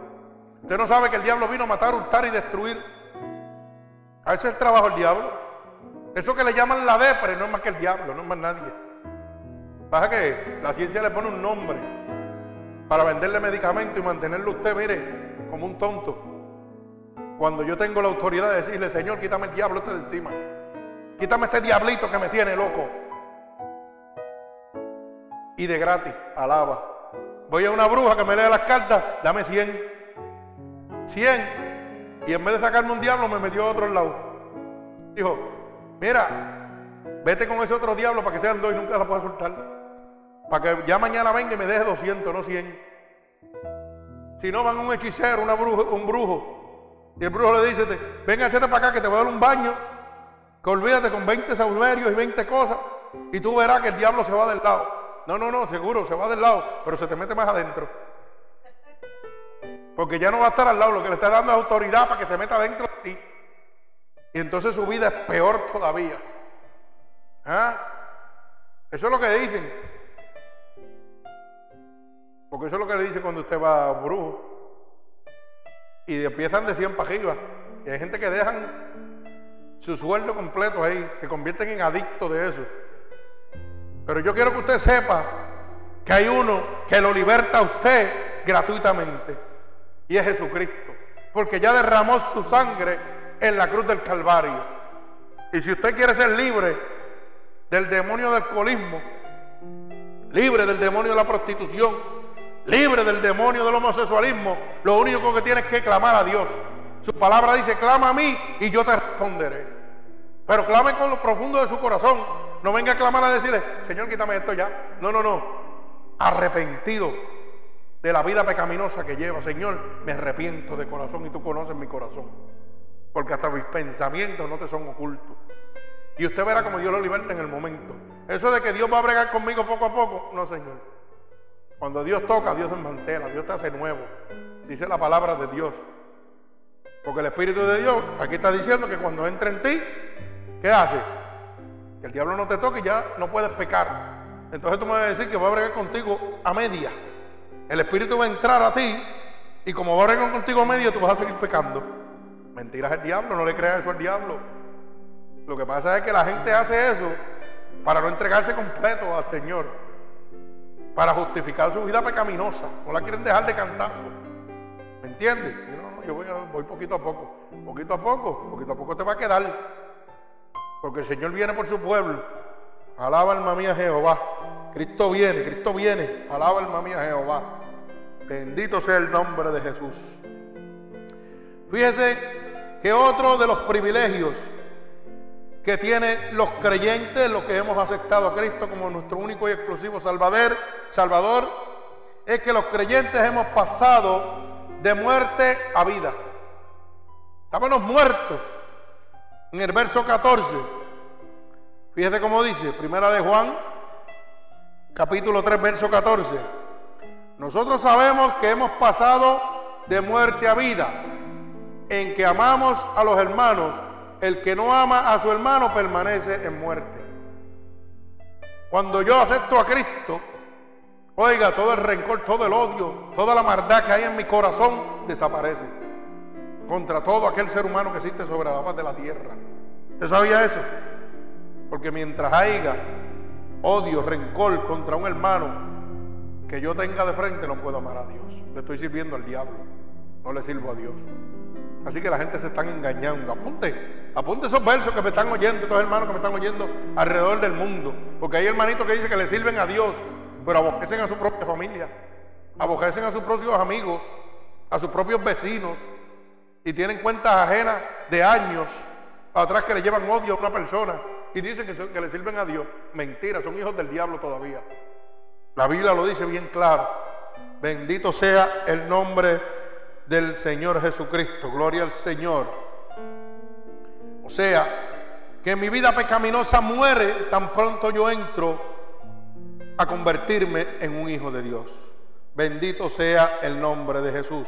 Speaker 1: Usted no sabe que el diablo vino a matar, hurtar y destruir. A eso es el trabajo del diablo. Eso que le llaman la depre no es más que el diablo, no es más nadie. Pasa que la ciencia le pone un nombre para venderle medicamentos y mantenerlo usted, mire, como un tonto. Cuando yo tengo la autoridad de decirle, Señor, quítame el diablo este de encima. Quítame este diablito que me tiene loco. Y de gratis, alaba. Voy a una bruja que me lea las cartas, dame 100. 100. Y en vez de sacarme un diablo, me metió a otro lado. Dijo, mira, vete con ese otro diablo para que sean dos y nunca la pueda soltar. Para que ya mañana venga y me deje 200, no 100. Si no, van un hechicero, una un brujo. Y el brujo le dice, venga, échate para acá que te voy a dar un baño. Que olvídate con 20 saumerios y 20 cosas. Y tú verás que el diablo se va del lado. No, no, no, seguro, se va del lado, pero se te mete más adentro. Porque ya no va a estar al lado, lo que le está dando es autoridad para que te meta adentro de ti. Y entonces su vida es peor todavía. ¿Ah? Eso es lo que dicen. Porque eso es lo que le dice cuando usted va a brujo. Y empiezan de 100 para arriba. Y hay gente que dejan su sueldo completo ahí, se convierten en adictos de eso. Pero yo quiero que usted sepa que hay uno que lo liberta a usted gratuitamente. Y es Jesucristo. Porque ya derramó su sangre en la cruz del Calvario. Y si usted quiere ser libre del demonio del alcoholismo, libre del demonio de la prostitución, libre del demonio del homosexualismo, lo único que tiene es que clamar a Dios. Su palabra dice, clama a mí y yo te responderé. Pero clame con lo profundo de su corazón. No venga a clamar a decirle, Señor, quítame esto ya. No, no, no. Arrepentido de la vida pecaminosa que lleva. Señor, me arrepiento de corazón y tú conoces mi corazón. Porque hasta mis pensamientos no te son ocultos. Y usted verá como Dios lo liberta en el momento. Eso de que Dios va a bregar conmigo poco a poco, no, Señor. Cuando Dios toca, Dios desmantela, Dios te hace nuevo. Dice la palabra de Dios. Porque el Espíritu de Dios aquí está diciendo que cuando entra en ti, ¿qué hace? Que el diablo no te toque y ya no puedes pecar. Entonces tú me vas a decir que voy a bregar contigo a media. El Espíritu va a entrar a ti y como va a bregar contigo a media, tú vas a seguir pecando. Mentiras el diablo, no le creas eso al diablo. Lo que pasa es que la gente hace eso para no entregarse completo al Señor para justificar su vida pecaminosa. No la quieren dejar de cantar. ¿Me entiendes? no, no, yo voy, voy poquito a poco. Poquito a poco, poquito a poco te va a quedar. Porque el Señor viene por su pueblo. Alaba alma mía Jehová. Cristo viene, Cristo viene. Alaba alma mía Jehová. Bendito sea el nombre de Jesús. Fíjese que otro de los privilegios que tienen los creyentes, los que hemos aceptado a Cristo como nuestro único y exclusivo Salvador, Salvador, es que los creyentes hemos pasado de muerte a vida. Estábamos muertos. En el verso 14, fíjese cómo dice, primera de Juan, capítulo 3, verso 14. Nosotros sabemos que hemos pasado de muerte a vida, en que amamos a los hermanos el que no ama a su hermano permanece en muerte. Cuando yo acepto a Cristo, oiga, todo el rencor, todo el odio, toda la maldad que hay en mi corazón desaparece. Contra todo aquel ser humano que existe sobre la faz de la tierra. ¿Usted sabía eso? Porque mientras haya odio, rencor contra un hermano que yo tenga de frente, no puedo amar a Dios. Le estoy sirviendo al diablo, no le sirvo a Dios. Así que la gente se están engañando. Apunte, apunte esos versos que me están oyendo, estos hermanos que me están oyendo alrededor del mundo. Porque hay hermanitos que dicen que le sirven a Dios, pero aborrecen a su propia familia, aborrecen a sus propios amigos, a sus propios vecinos, y tienen cuentas ajenas de años atrás que le llevan odio a una persona y dicen que, le sirven a Dios. Mentira, son hijos del diablo todavía. La Biblia lo dice bien claro. Bendito sea el nombre del Señor Jesucristo. Gloria al Señor. O sea, que mi vida pecaminosa muere tan pronto yo entro a convertirme en un hijo de Dios. Bendito sea el nombre de Jesús.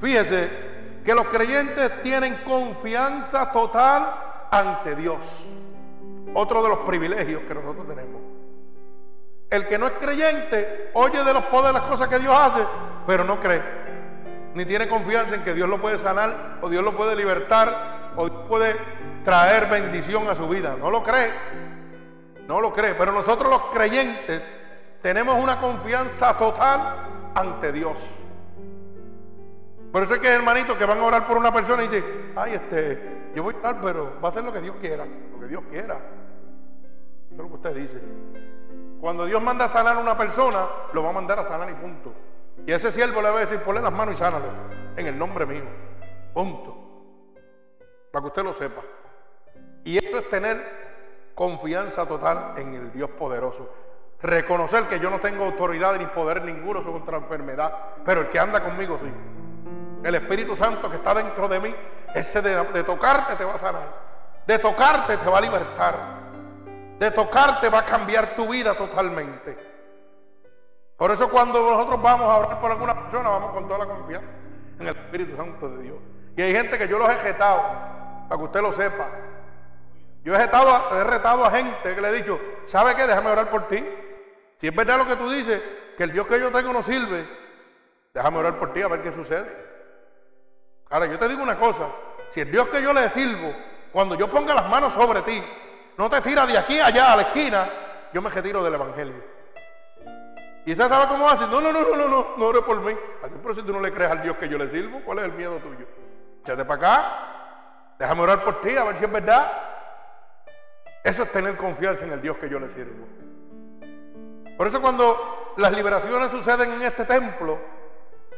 Speaker 1: Fíjese que los creyentes tienen confianza total ante Dios. Otro de los privilegios que nosotros tenemos. El que no es creyente oye de los poderes las cosas que Dios hace, pero no cree ni tiene confianza en que Dios lo puede sanar o Dios lo puede libertar o Dios puede traer bendición a su vida. No lo cree, no lo cree. Pero nosotros los creyentes tenemos una confianza total ante Dios. Por eso es que hermanitos que van a orar por una persona y dicen, ay, este, yo voy a orar, pero va a hacer lo que Dios quiera, lo que Dios quiera. Eso es lo que usted dice. Cuando Dios manda a sanar a una persona, lo va a mandar a sanar y punto. Y ese siervo le va a decir, ponle las manos y sánalo en el nombre mío. Punto. para que usted lo sepa. Y esto es tener confianza total en el Dios poderoso. Reconocer que yo no tengo autoridad ni poder ninguno la enfermedad, pero el que anda conmigo sí. El Espíritu Santo que está dentro de mí, ese de, tocarte te va a sanar. De tocarte te va a libertar. De tocarte va a cambiar tu vida totalmente. Por eso cuando nosotros vamos a hablar por alguna persona, vamos con toda la confianza en el Espíritu Santo de Dios. Y hay gente que yo los he retado, para que usted lo sepa. Yo he retado, he retado a gente que le he dicho, ¿sabe qué? Déjame orar por ti. Si es verdad lo que tú dices, que el Dios que yo tengo no sirve, déjame orar por ti a ver qué sucede. Ahora, yo te digo una cosa, si el Dios que yo le sirvo, cuando yo ponga las manos sobre ti, no te tira de aquí allá a la esquina, yo me retiro del Evangelio. Y usted sabe cómo hace, no, no, no, no, no, no, no ore por mí. Pero si tú no le crees al Dios que yo le sirvo, ¿cuál es el miedo tuyo? Échate para acá, déjame orar por ti, a ver si es verdad. Eso es tener confianza en el Dios que yo le sirvo. Por eso cuando las liberaciones suceden en este templo,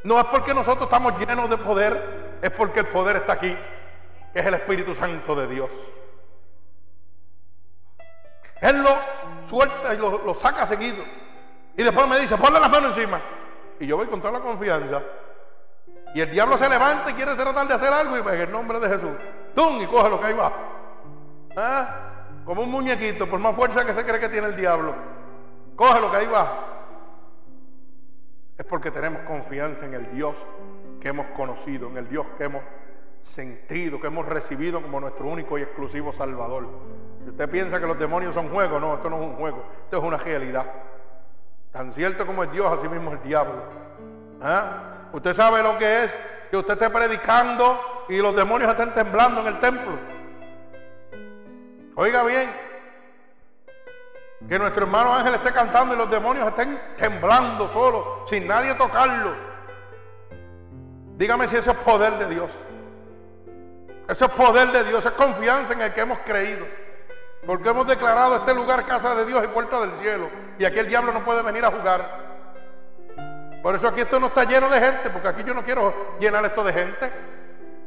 Speaker 1: no es porque nosotros estamos llenos de poder, es porque el poder está aquí, que es el Espíritu Santo de Dios. Él lo suelta y lo, saca seguido. Y después me dice, ponle las manos encima. Y yo voy con toda la confianza. Y el diablo se levanta y quiere tratar de hacer algo y pues en el nombre de Jesús. ¡Tum! Y coge lo que ahí va. ¿Ah? Como un muñequito, por más fuerza que se cree que tiene el diablo. Coge lo que ahí va. Es porque tenemos confianza en el Dios que hemos conocido, en el Dios que hemos sentido, que hemos recibido como nuestro único y exclusivo Salvador. Usted piensa que los demonios son juegos, no, esto no es un juego, esto es una realidad. Tan cierto como es Dios, así mismo es el diablo. ¿Ah? Usted sabe lo que es que usted esté predicando y los demonios estén temblando en el templo. Oiga bien, que nuestro hermano Ángel esté cantando y los demonios estén temblando solo, sin nadie tocarlo. Dígame si eso es poder de Dios. Eso es poder de Dios, es confianza en el que hemos creído. Porque hemos declarado este lugar casa de Dios y puerta del cielo. Y aquí el diablo no puede venir a jugar. Por eso aquí esto no está lleno de gente, porque aquí yo no quiero llenar esto de gente.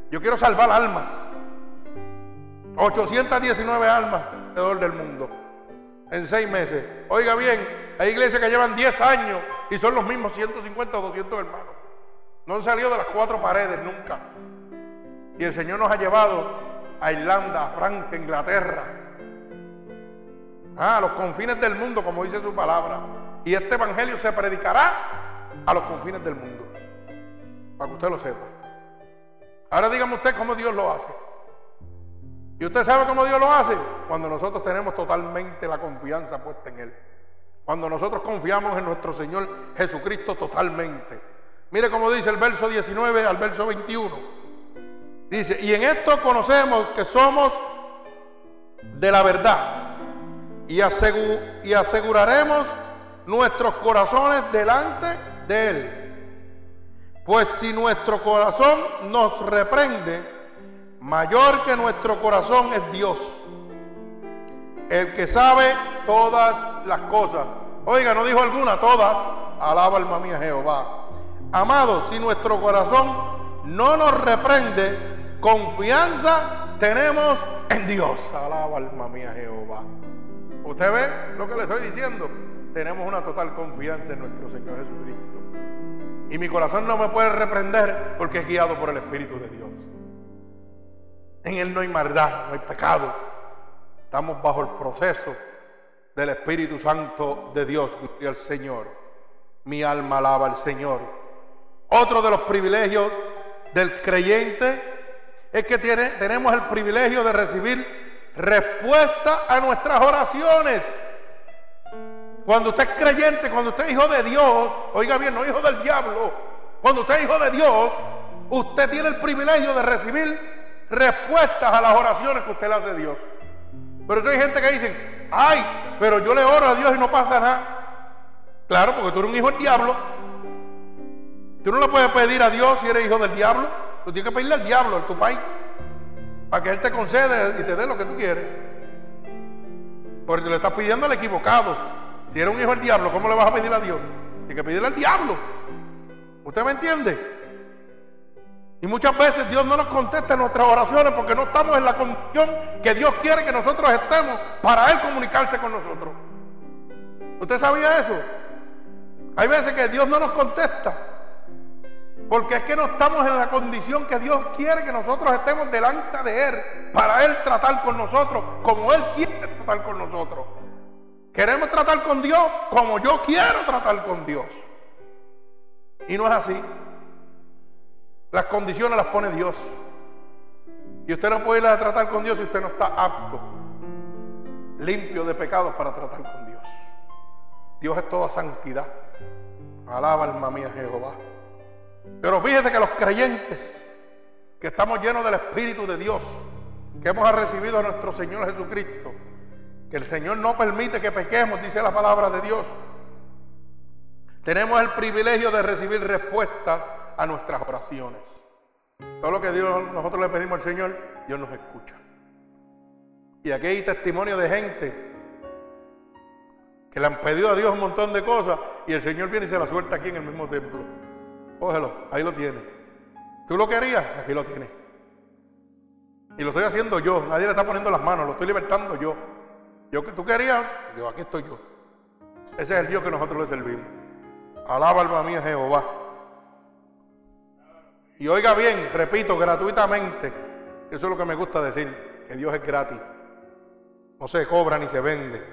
Speaker 1: Yo quiero salvar almas. 819 almas alrededor del mundo en seis meses. Oiga bien, hay iglesias que llevan 10 años y son los mismos 150 o 200 hermanos. No han salido de las cuatro paredes nunca. Y el Señor nos ha llevado a Irlanda, a Francia, Inglaterra, ah, a los confines del mundo, como dice su palabra. Y este evangelio se predicará a los confines del mundo, para que usted lo sepa. Ahora dígame usted cómo Dios lo hace. ¿Y usted sabe cómo Dios lo hace? Cuando nosotros tenemos totalmente la confianza puesta en Él. Cuando nosotros confiamos en nuestro Señor Jesucristo totalmente. Mire cómo dice el verso 19 al verso 21. Dice, y en esto conocemos que somos de la verdad y, y aseguraremos nuestros corazones delante de Él. Pues si nuestro corazón nos reprende, Mayor que nuestro corazón es Dios, el que sabe todas las cosas. Oiga, no dijo alguna, todas. Alaba alma mía Jehová. Amados, si nuestro corazón no nos reprende, confianza tenemos en Dios. Alaba alma mía Jehová. ¿Usted ve lo que le estoy diciendo? Tenemos una total confianza en nuestro Señor Jesucristo. Y mi corazón no me puede reprender porque es guiado por el Espíritu de Dios. En Él no hay maldad, no hay pecado. Estamos bajo el proceso del Espíritu Santo de Dios y el Señor. Mi alma alaba al Señor. Otro de los privilegios del creyente es que tiene, tenemos el privilegio de recibir respuesta a nuestras oraciones. Cuando usted es creyente, cuando usted es hijo de Dios, oiga bien, no hijo del diablo, cuando usted es hijo de Dios, usted tiene el privilegio de recibir respuestas a las oraciones que usted le hace a Dios. Pero eso hay gente que dicen, ay, pero yo le oro a Dios y no pasa nada. Claro, porque tú eres un hijo del diablo. Tú no le puedes pedir a Dios si eres hijo del diablo. Tú tienes que pedirle al diablo, a tu país, para que Él te conceda y te dé lo que tú quieres. Porque le estás pidiendo al equivocado. Si eres un hijo del diablo, ¿cómo le vas a pedir a Dios? Tienes que pedirle al diablo. ¿Usted me entiende? Y muchas veces Dios no nos contesta nuestras oraciones porque no estamos en la condición que Dios quiere que nosotros estemos para Él comunicarse con nosotros. ¿Usted sabía eso? Hay veces que Dios no nos contesta porque es que no estamos en la condición que Dios quiere que nosotros estemos delante de Él para Él tratar con nosotros como Él quiere tratar con nosotros. Queremos tratar con Dios como yo quiero tratar con Dios. Y no es así. Las condiciones las pone Dios. Y usted no puede ir a tratar con Dios si usted no está apto, limpio de pecados para tratar con Dios. Dios es toda santidad. Alaba alma mía Jehová. Pero fíjese que los creyentes, que estamos llenos del Espíritu de Dios, que hemos recibido a nuestro Señor Jesucristo, que el Señor no permite que pequemos, dice la palabra de Dios. Tenemos el privilegio de recibir respuesta a nuestras oraciones. Todo lo que Dios, nosotros le pedimos al Señor, Dios nos escucha. Y aquí hay testimonio de gente que le han pedido a Dios un montón de cosas y el Señor viene y se la suelta aquí en el mismo templo. Cógelo, ahí lo tiene. ¿Tú lo querías? Aquí lo tienes. Y lo estoy haciendo yo, nadie le está poniendo las manos, lo estoy libertando yo. Yo que tú querías, yo aquí estoy yo. Ese es el Dios que nosotros le servimos. Alaba alma mía Jehová. Y oiga bien, repito, gratuitamente. Eso es lo que me gusta decir, que Dios es gratis. No se cobra ni se vende.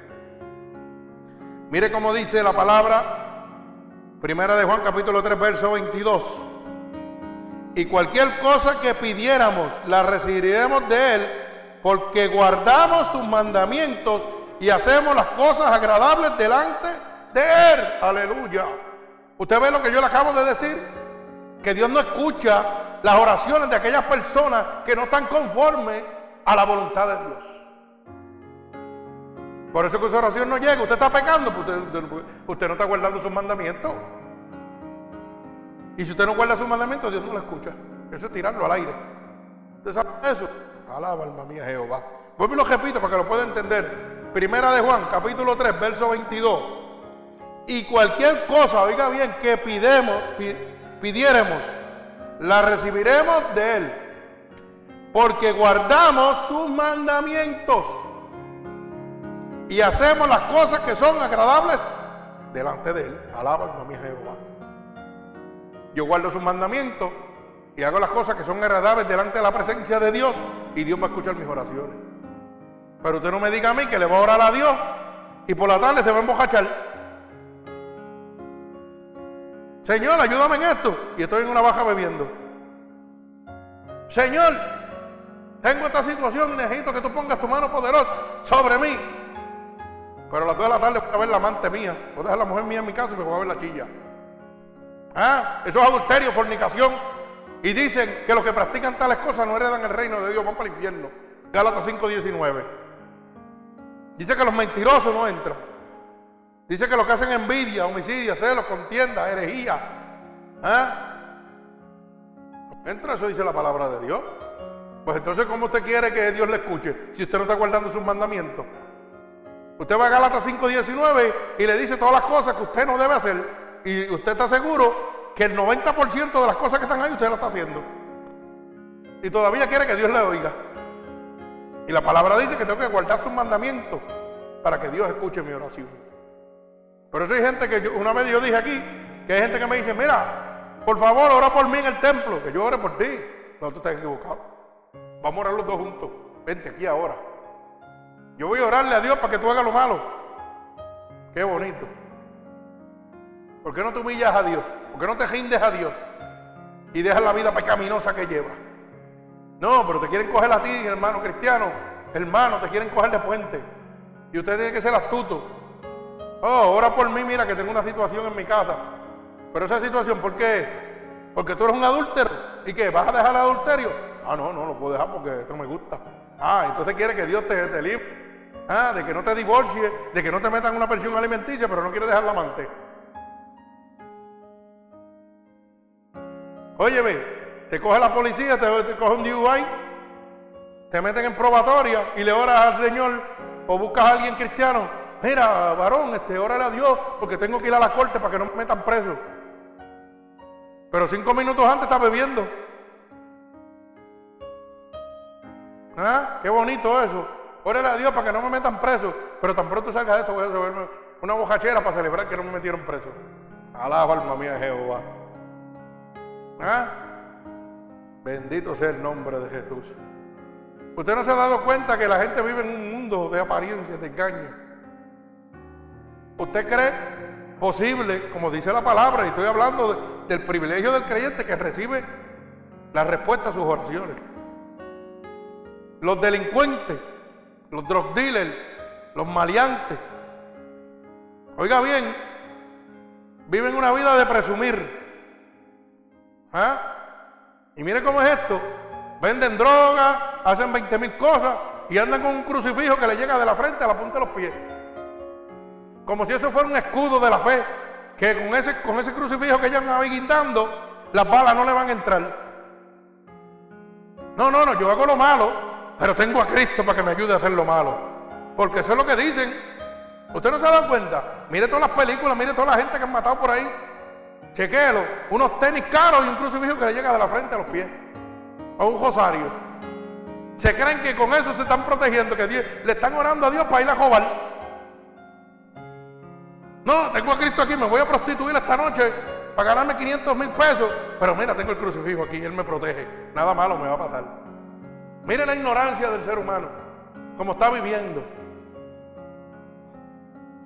Speaker 1: Mire cómo dice la palabra, primera de Juan capítulo 3, verso 22. Y cualquier cosa que pidiéramos, la recibiremos de Él, porque guardamos sus mandamientos y hacemos las cosas agradables delante de Él. Aleluya. ¿Usted ve lo que yo le acabo de decir? Que Dios no escucha las oraciones de aquellas personas que no están conformes a la voluntad de Dios. Por eso que esa oración no llega. Usted está pecando, usted, usted, no está guardando sus mandamientos. Y si usted no guarda sus mandamientos, Dios no lo escucha. Eso es tirarlo al aire. ¿Usted sabe eso? Alaba alma mía Jehová. Vuelvo y lo repito para que lo pueda entender. Primera de Juan, capítulo 3, verso 22. Y cualquier cosa, oiga bien, que pidemos, pidiéramos, la recibiremos de Él, porque guardamos sus mandamientos y hacemos las cosas que son agradables delante de Él. Alaba a mi Jehová. Yo guardo sus mandamientos y hago las cosas que son agradables delante de la presencia de Dios y Dios va a escuchar mis oraciones. Pero usted no me diga a mí que le va a orar a Dios y por la tarde se va a embojachar. Señor, ayúdame en esto. Y estoy en una baja bebiendo. Señor, tengo esta situación y necesito que tú pongas tu mano poderosa sobre mí. Pero a las 2 de la tarde voy a ver la amante mía. Voy a dejar la mujer mía en mi casa y me voy a ver la chilla. ¿Ah? Eso es adulterio, fornicación. Y dicen que los que practican tales cosas no heredan el reino de Dios, van para el infierno. Gálatas 5:19. Dice que los mentirosos no entran. Dice que lo que hacen envidia, homicidio, celos, contienda, herejía. ¿eh? Entra, eso dice la palabra de Dios. Pues entonces, ¿cómo usted quiere que Dios le escuche si usted no está guardando sus mandamientos? Usted va a Galatas 5.19 y le dice todas las cosas que usted no debe hacer. Y usted está seguro que el 90% de las cosas que están ahí usted las está haciendo. Y todavía quiere que Dios le oiga. Y la palabra dice que tengo que guardar sus mandamientos para que Dios escuche mi oración. Por eso hay gente que una vez yo dije aquí, que hay gente que me dice, mira, por favor, ora por mí en el templo, que yo ore por ti. No, tú estás equivocado. Vamos a orar los dos juntos. Vente aquí ahora. Yo voy a orarle a Dios para que tú hagas lo malo. Qué bonito. ¿Por qué no te humillas a Dios? ¿Por qué no te rindes a Dios? Y dejas la vida pecaminosa que lleva. No, pero te quieren coger a ti, hermano cristiano. Hermano, te quieren coger de puente. Y usted tiene que ser astuto. Oh, ora por mí, mira que tengo una situación en mi casa. Pero esa situación, ¿por qué? Porque tú eres un adúltero. ¿Y qué? ¿Vas a dejar el adulterio? Ah, no, no lo puedo dejar porque eso me gusta. Ah, entonces quiere que Dios te, te libre. Ah, de que no te divorcies, de que no te metan una pensión alimenticia, pero no quiere dejar la amante. Óyeme, te coge la policía, te, te coge un DUI, te meten en probatoria y le oras al Señor o buscas a alguien cristiano mira, varón, este, órale a Dios porque tengo que ir a la corte para que no me metan preso. Pero cinco minutos antes está bebiendo. ¿Ah? Qué bonito eso. Órale a Dios para que no me metan preso. Pero tan pronto salga de esto voy a hacerme una bojachera para celebrar que no me metieron preso. Alaba alma mía Jehová. ¿Ah? Bendito sea el nombre de Jesús. Usted no se ha dado cuenta que la gente vive en un mundo de apariencias, de engaño. ¿Usted cree posible, como dice la palabra, y estoy hablando del privilegio del creyente que recibe la respuesta a sus oraciones? Los delincuentes, los drug dealers, los maleantes, oiga bien, viven una vida de presumir. ¿Ah? Y mire cómo es esto. Venden droga, hacen 20 mil cosas y andan con un crucifijo que le llega de la frente a la punta de los pies. Como si eso fuera un escudo de la fe. Que con ese, con ese crucifijo que ellos ahí guindando, las balas no le van a entrar. No, no, no, yo hago lo malo, pero tengo a Cristo para que me ayude a hacer lo malo. Porque eso es lo que dicen. ¿Usted no se ha dado cuenta? Mire todas las películas, mire toda la gente que han matado por ahí. Chequéelo. Unos tenis caros y un crucifijo que le llega de la frente a los pies. O un rosario. Se creen que con eso se están protegiendo, que le están orando a Dios para ir a jobar. No, tengo a Cristo aquí, me voy a prostituir esta noche para ganarme 500 mil pesos. Pero mira, tengo el crucifijo aquí, Él me protege. Nada malo me va a pasar. Mire la ignorancia del ser humano, como está viviendo.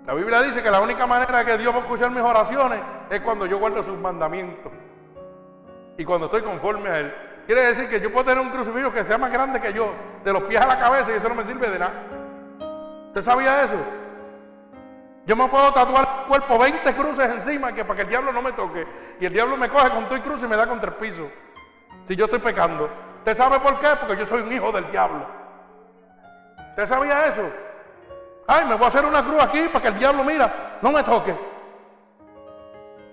Speaker 1: La Biblia dice que la única manera que Dios va a escuchar mis oraciones es cuando yo guardo sus mandamientos y cuando estoy conforme a Él. Quiere decir que yo puedo tener un crucifijo que sea más grande que yo, de los pies a la cabeza, y eso no me sirve de nada. ¿Usted sabía eso? Yo me puedo tatuar el cuerpo 20 cruces encima que para que el diablo no me toque. Y el diablo me coge con todo y cruz y me da contra el piso. Si yo estoy pecando. ¿Usted sabe por qué? Porque yo soy un hijo del diablo. ¿Usted sabía eso? Ay, me voy a hacer una cruz aquí para que el diablo, mira, no me toque.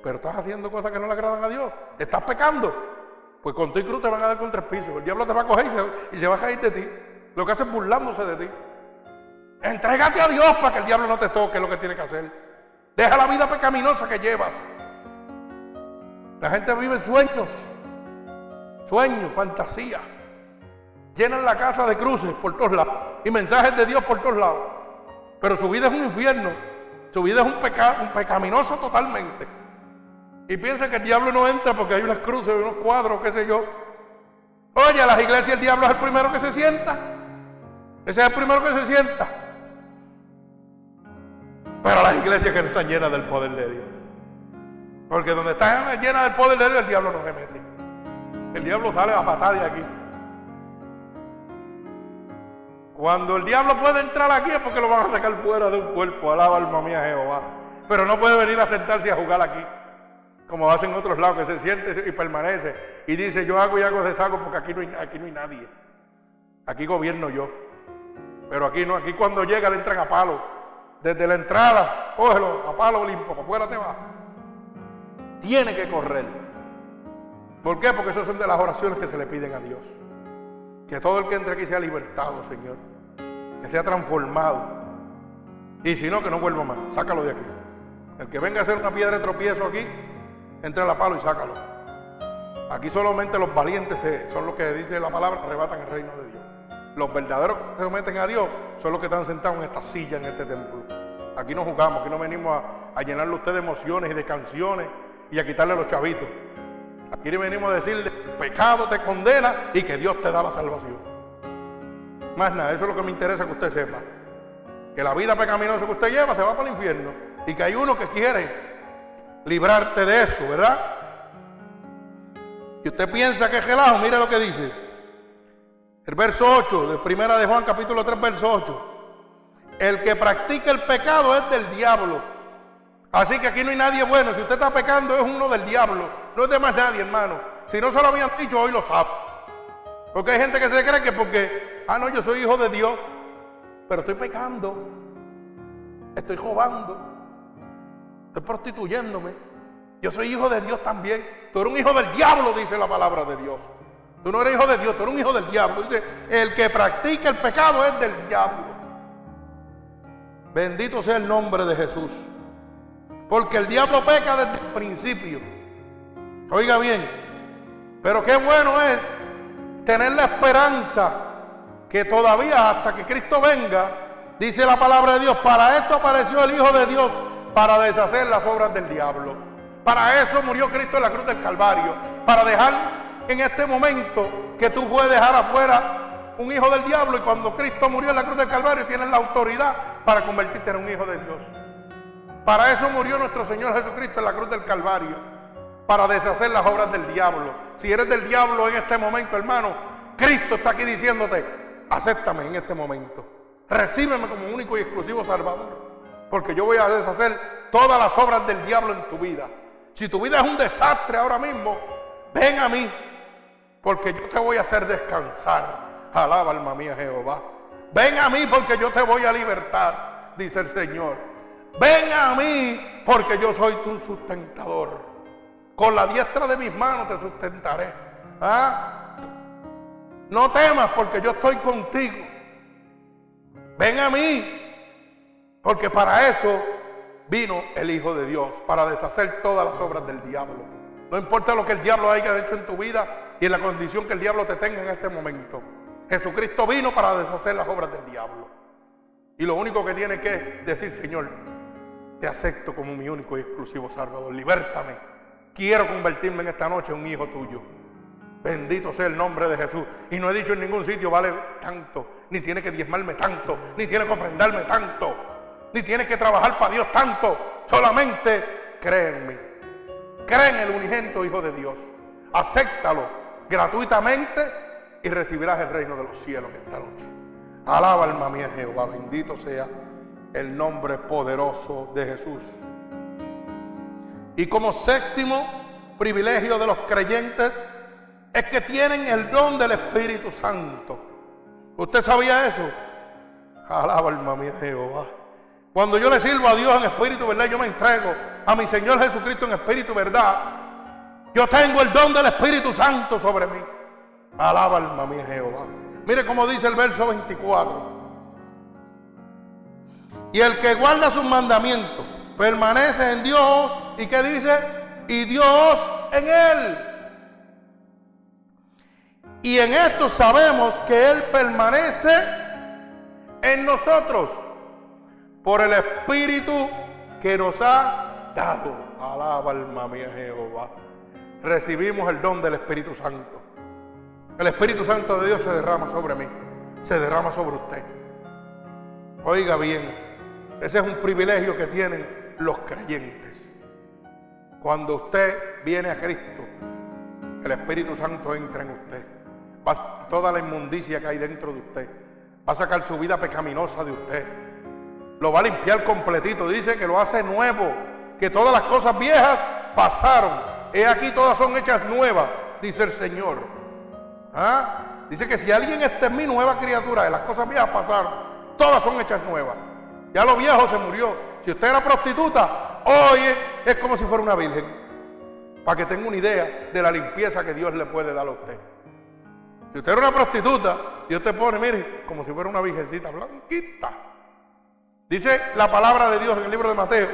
Speaker 1: Pero estás haciendo cosas que no le agradan a Dios. Estás pecando. Pues con tu y cruz te van a dar contra el piso. El diablo te va a coger y se, y se va a caer de ti. Lo que hace es burlándose de ti. Entrégate a Dios para que el diablo no te toque lo que tiene que hacer. Deja la vida pecaminosa que llevas. La gente vive sueños, sueños, fantasía. Llenan la casa de cruces por todos lados y mensajes de Dios por todos lados. Pero su vida es un infierno. Su vida es un un pecaminoso totalmente. Y piensa que el diablo no entra porque hay unas cruces, unos cuadros, qué sé yo. Oye, a las iglesias el diablo es el primero que se sienta. Ese es el primero que se sienta. Pero las iglesias que no están llenas del poder de Dios. Porque donde están llenas del poder de Dios, el diablo no se mete. El diablo sale a patada de aquí. Cuando el diablo puede entrar aquí es porque lo van a sacar fuera de un cuerpo. Alaba alma mía Jehová. Pero no puede venir a sentarse a jugar aquí. Como hacen otros lados, que se siente y permanece. Y dice, yo hago y hago de saco porque aquí no hay, aquí no hay nadie. Aquí gobierno yo. Pero aquí no, aquí cuando llega le entran a palo. Desde la entrada, cógelo, a palo limpio, para afuera te va. Tiene que correr. ¿Por qué? Porque esas son de las oraciones que se le piden a Dios. Que todo el que entre aquí sea libertado, Señor. Que sea transformado. Y si no, que no vuelva más. Sácalo de aquí. El que venga a hacer una piedra de tropiezo aquí, entre a la palo y sácalo. Aquí solamente los valientes son los que dice la palabra, arrebatan el reino de Dios. Los verdaderos que se someten a Dios son los que están sentados en esta silla, en este templo. Aquí no jugamos, aquí no venimos a, llenarle a usted de emociones y de canciones y a quitarle a los chavitos. Aquí venimos a decirle, pecado te condena y que Dios te da la salvación. Más nada, eso es lo que me interesa que usted sepa. Que la vida pecaminosa que usted lleva se va para el infierno. Y que hay uno que quiere librarte de eso, ¿verdad? Y usted piensa que es gelado, mire lo que dice. El verso 8 de Primera de Juan, capítulo 3, verso 8. El que practica el pecado es del diablo. Así que aquí no hay nadie bueno. Si usted está pecando es uno del diablo. No es de más nadie, hermano. Si no se lo habían dicho, hoy lo sabe. Porque hay gente que se cree que porque, ah, no, yo soy hijo de Dios, pero estoy pecando, estoy robando, estoy prostituyéndome. Yo soy hijo de Dios también. Tú eres un hijo del diablo, dice la palabra de Dios. Tú no eres hijo de Dios, tú eres un hijo del diablo. Dice, el que practica el pecado es del diablo. Bendito sea el nombre de Jesús. Porque el diablo peca desde el principio. Oiga bien, pero qué bueno es tener la esperanza que todavía hasta que Cristo venga, dice la palabra de Dios, para esto apareció el Hijo de Dios, para deshacer las obras del diablo. Para eso murió Cristo en la cruz del Calvario, para dejar en este momento que tú puedes dejar afuera un hijo del diablo y cuando Cristo murió en la cruz del Calvario tienes la autoridad para convertirte en un hijo de Dios. Para eso murió nuestro Señor Jesucristo en la cruz del Calvario, para deshacer las obras del diablo. Si eres del diablo en este momento, hermano, Cristo está aquí diciéndote, acéptame en este momento. Recíbeme como único y exclusivo Salvador. Porque yo voy a deshacer todas las obras del diablo en tu vida. Si tu vida es un desastre ahora mismo, ven a mí. Porque yo te voy a hacer descansar. Alaba alma mía Jehová. Ven a mí porque yo te voy a libertar, dice el Señor. Ven a mí porque yo soy tu sustentador. Con la diestra de mis manos te sustentaré. ¿Ah? No temas porque yo estoy contigo. Ven a mí porque para eso vino el Hijo de Dios, para deshacer todas las obras del diablo. No importa lo que el diablo haya hecho en tu vida y en la condición que el diablo te tenga en este momento. Jesucristo vino para deshacer las obras del diablo. Y lo único que tiene que decir, Señor, te acepto como mi único y exclusivo Salvador. Libértame. Quiero convertirme en esta noche en un hijo tuyo. Bendito sea el nombre de Jesús. Y no he dicho en ningún sitio, vale tanto, ni tiene que diezmarme tanto, ni tiene que ofrendarme tanto, ni tiene que trabajar para Dios tanto. Solamente cree en mí. Cree en el unigénito Hijo de Dios. Acéptalo gratuitamente y recibirás el reino de los cielos esta noche. Alaba alma mía Jehová. Bendito sea el nombre poderoso de Jesús. Y como séptimo privilegio de los creyentes, es que tienen el don del Espíritu Santo. ¿Usted sabía eso? Alaba alma mía Jehová. Cuando yo le sirvo a Dios en espíritu, ¿verdad? Yo me entrego a mi Señor Jesucristo en espíritu, ¿verdad? Yo tengo el don del Espíritu Santo sobre mí. Alaba alma mía Jehová. Mire cómo dice el verso 24. Y el que guarda sus mandamientos permanece en Dios. ¿Y qué dice? Y Dios en él. Y en esto sabemos que Él permanece en nosotros por el Espíritu que nos ha dado. Alaba alma mía Jehová. Recibimos el don del Espíritu Santo. El Espíritu Santo de Dios se derrama sobre mí, se derrama sobre usted. Oiga bien, ese es un privilegio que tienen los creyentes. Cuando usted viene a Cristo, el Espíritu Santo entra en usted va a sacar toda la inmundicia que hay dentro de usted, va a sacar su vida pecaminosa de usted, lo va a limpiar completito, dice que lo hace nuevo, que todas las cosas viejas pasaron, he aquí todas son hechas nuevas, dice el Señor. ¿Ah? Dice que si alguien en mi nueva criatura, de las cosas viejas pasaron, todas son hechas nuevas. Ya lo viejo se murió. Si usted era prostituta, hoy es como si fuera una virgen. Para que tenga una idea de la limpieza que Dios le puede dar a usted. Si usted era una prostituta, Dios te pone, mire, como si fuera una virgencita blanquita. Dice la palabra de Dios en el libro de Mateo,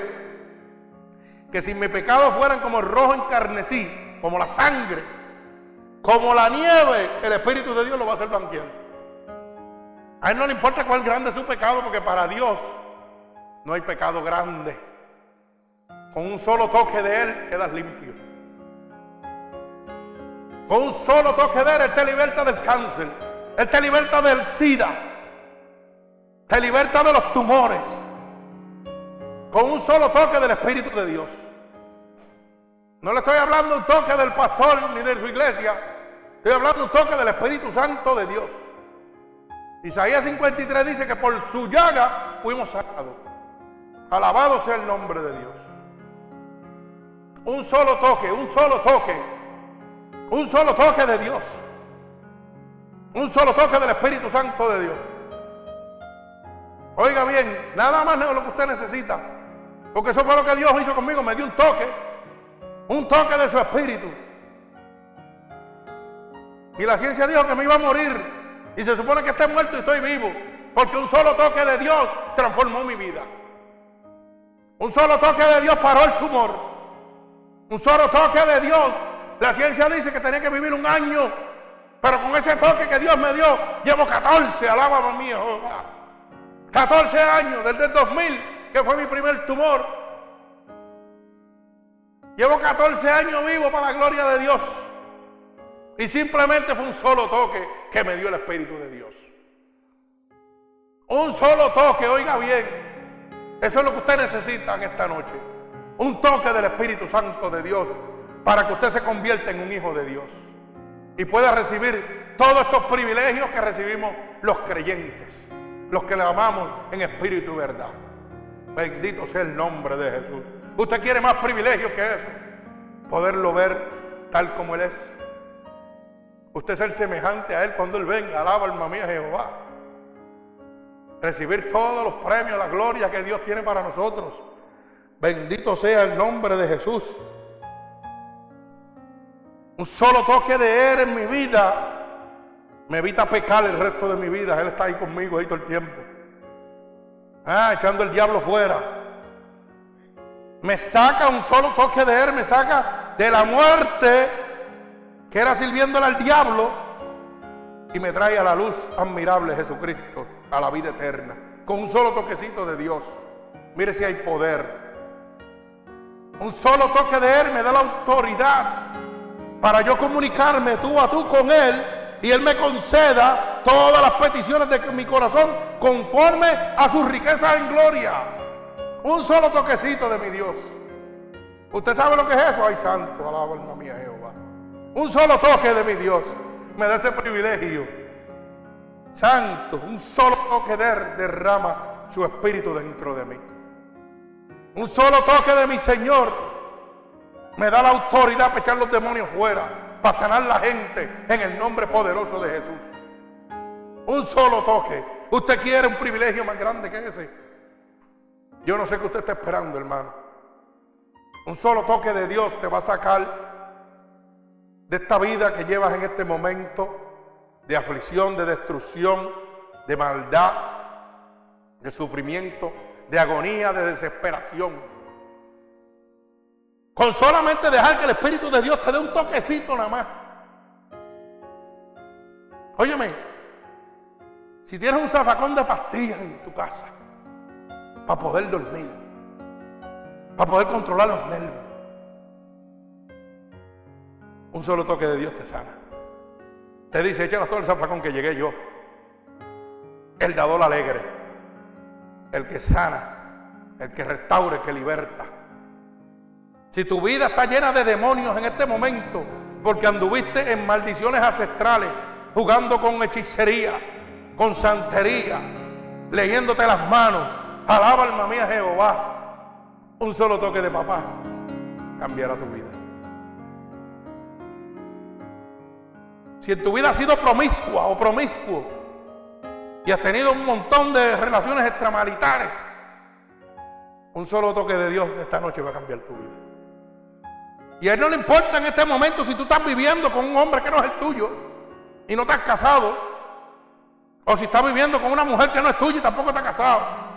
Speaker 1: que si mis pecados fueran como rojo encarnecí, como la sangre, como la nieve, el Espíritu de Dios lo va a hacer blanquear. A él no le importa cuál grande es su pecado, porque para Dios no hay pecado grande. Con un solo toque de Él quedas limpio. Con un solo toque de él, Él te liberta del cáncer. Él te liberta del SIDA. Te liberta de los tumores. Con un solo toque del Espíritu de Dios. No le estoy hablando un toque del pastor ni de su iglesia. Estoy hablando un toque del Espíritu Santo de Dios. Isaías 53 dice que por su llaga fuimos sacados. Alabado sea el nombre de Dios. Un solo toque, un solo toque un solo toque de Dios. Un solo toque del Espíritu Santo de Dios. Oiga bien, nada más lo que usted necesita. Porque eso fue lo que Dios hizo conmigo. Me dio un toque. Un toque de su espíritu. Y la ciencia dijo que me iba a morir. Y se supone que esté muerto y estoy vivo. Porque un solo toque de Dios transformó mi vida. Un solo toque de Dios paró el tumor. Un solo toque de Dios la ciencia dice que tenía que vivir un año Pero con ese toque que Dios me dio, llevo 14, alábame mío, Jehová. 14 años, desde el 2000, que fue mi primer tumor. Llevo 14 años vivo para la gloria de Dios. Y simplemente fue un solo toque que me dio el Espíritu de Dios. Un solo toque, oiga bien. Eso es lo que usted necesita en esta noche. Un toque del Espíritu Santo de Dios para que usted se convierta en un hijo de Dios y pueda recibir todos estos privilegios que recibimos los creyentes, los que le amamos en espíritu y verdad. Bendito sea el nombre de Jesús. ¿Usted quiere más privilegios que eso? Poderlo ver tal como Él es. Usted ser semejante a Él cuando Él venga. Alaba alma mía Jehová. Recibir todos los premios, la gloria que Dios tiene para nosotros. Bendito sea el nombre de Jesús. Un solo toque de Él en mi vida me evita pecar el resto de mi vida. Él está ahí conmigo ahí todo el tiempo. Ah, echando el diablo fuera. Me saca un solo toque de Él, me saca de la muerte que era sirviéndole al diablo y me trae a la luz admirable Jesucristo, a la vida eterna. Con un solo toquecito de Dios. Mire si hay poder. Un solo toque de Él me da la autoridad para yo comunicarme tú a tú con Él y Él me conceda todas las peticiones de mi corazón conforme a sus riquezas en gloria. Un solo toquecito de mi Dios. ¿Usted sabe lo que es eso? Ay, santo, alaba alma mía Jehová. Un solo toque de mi Dios me da ese privilegio. Santo, un solo toque de derrama su espíritu dentro de mí. Un solo toque de mi Señor me da la autoridad para echar los demonios fuera, para sanar la gente en el nombre poderoso de Jesús. Un solo toque. ¿Usted quiere un privilegio más grande que ese? Yo no sé qué usted está esperando, hermano. Un solo toque de Dios te va a sacar de esta vida que llevas en este momento de aflicción, de destrucción, de maldad, de sufrimiento, de agonía, de desesperación. Con solamente dejar que el Espíritu de Dios te dé un toquecito nada más. Óyeme, si tienes un zafacón de pastillas en tu casa, para poder dormir, para poder controlar los nervios, un solo toque de Dios te sana. Te dice, échale todo el zafacón que llegué yo. El dador alegre, el que sana, el que restaura, el que liberta. Si tu vida está llena de demonios en este momento, porque anduviste en maldiciones ancestrales, jugando con hechicería, con santería, leyéndote las manos, alaba alma mía Jehová, un solo toque de papá cambiará tu vida. Si en tu vida has sido promiscua o promiscuo y has tenido un montón de relaciones extramaritales, un solo toque de Dios esta noche va a cambiar tu vida. Y a él no le importa en este momento si tú estás viviendo con un hombre que no es el tuyo y no estás casado. O si estás viviendo con una mujer que no es tuya y tampoco estás casado.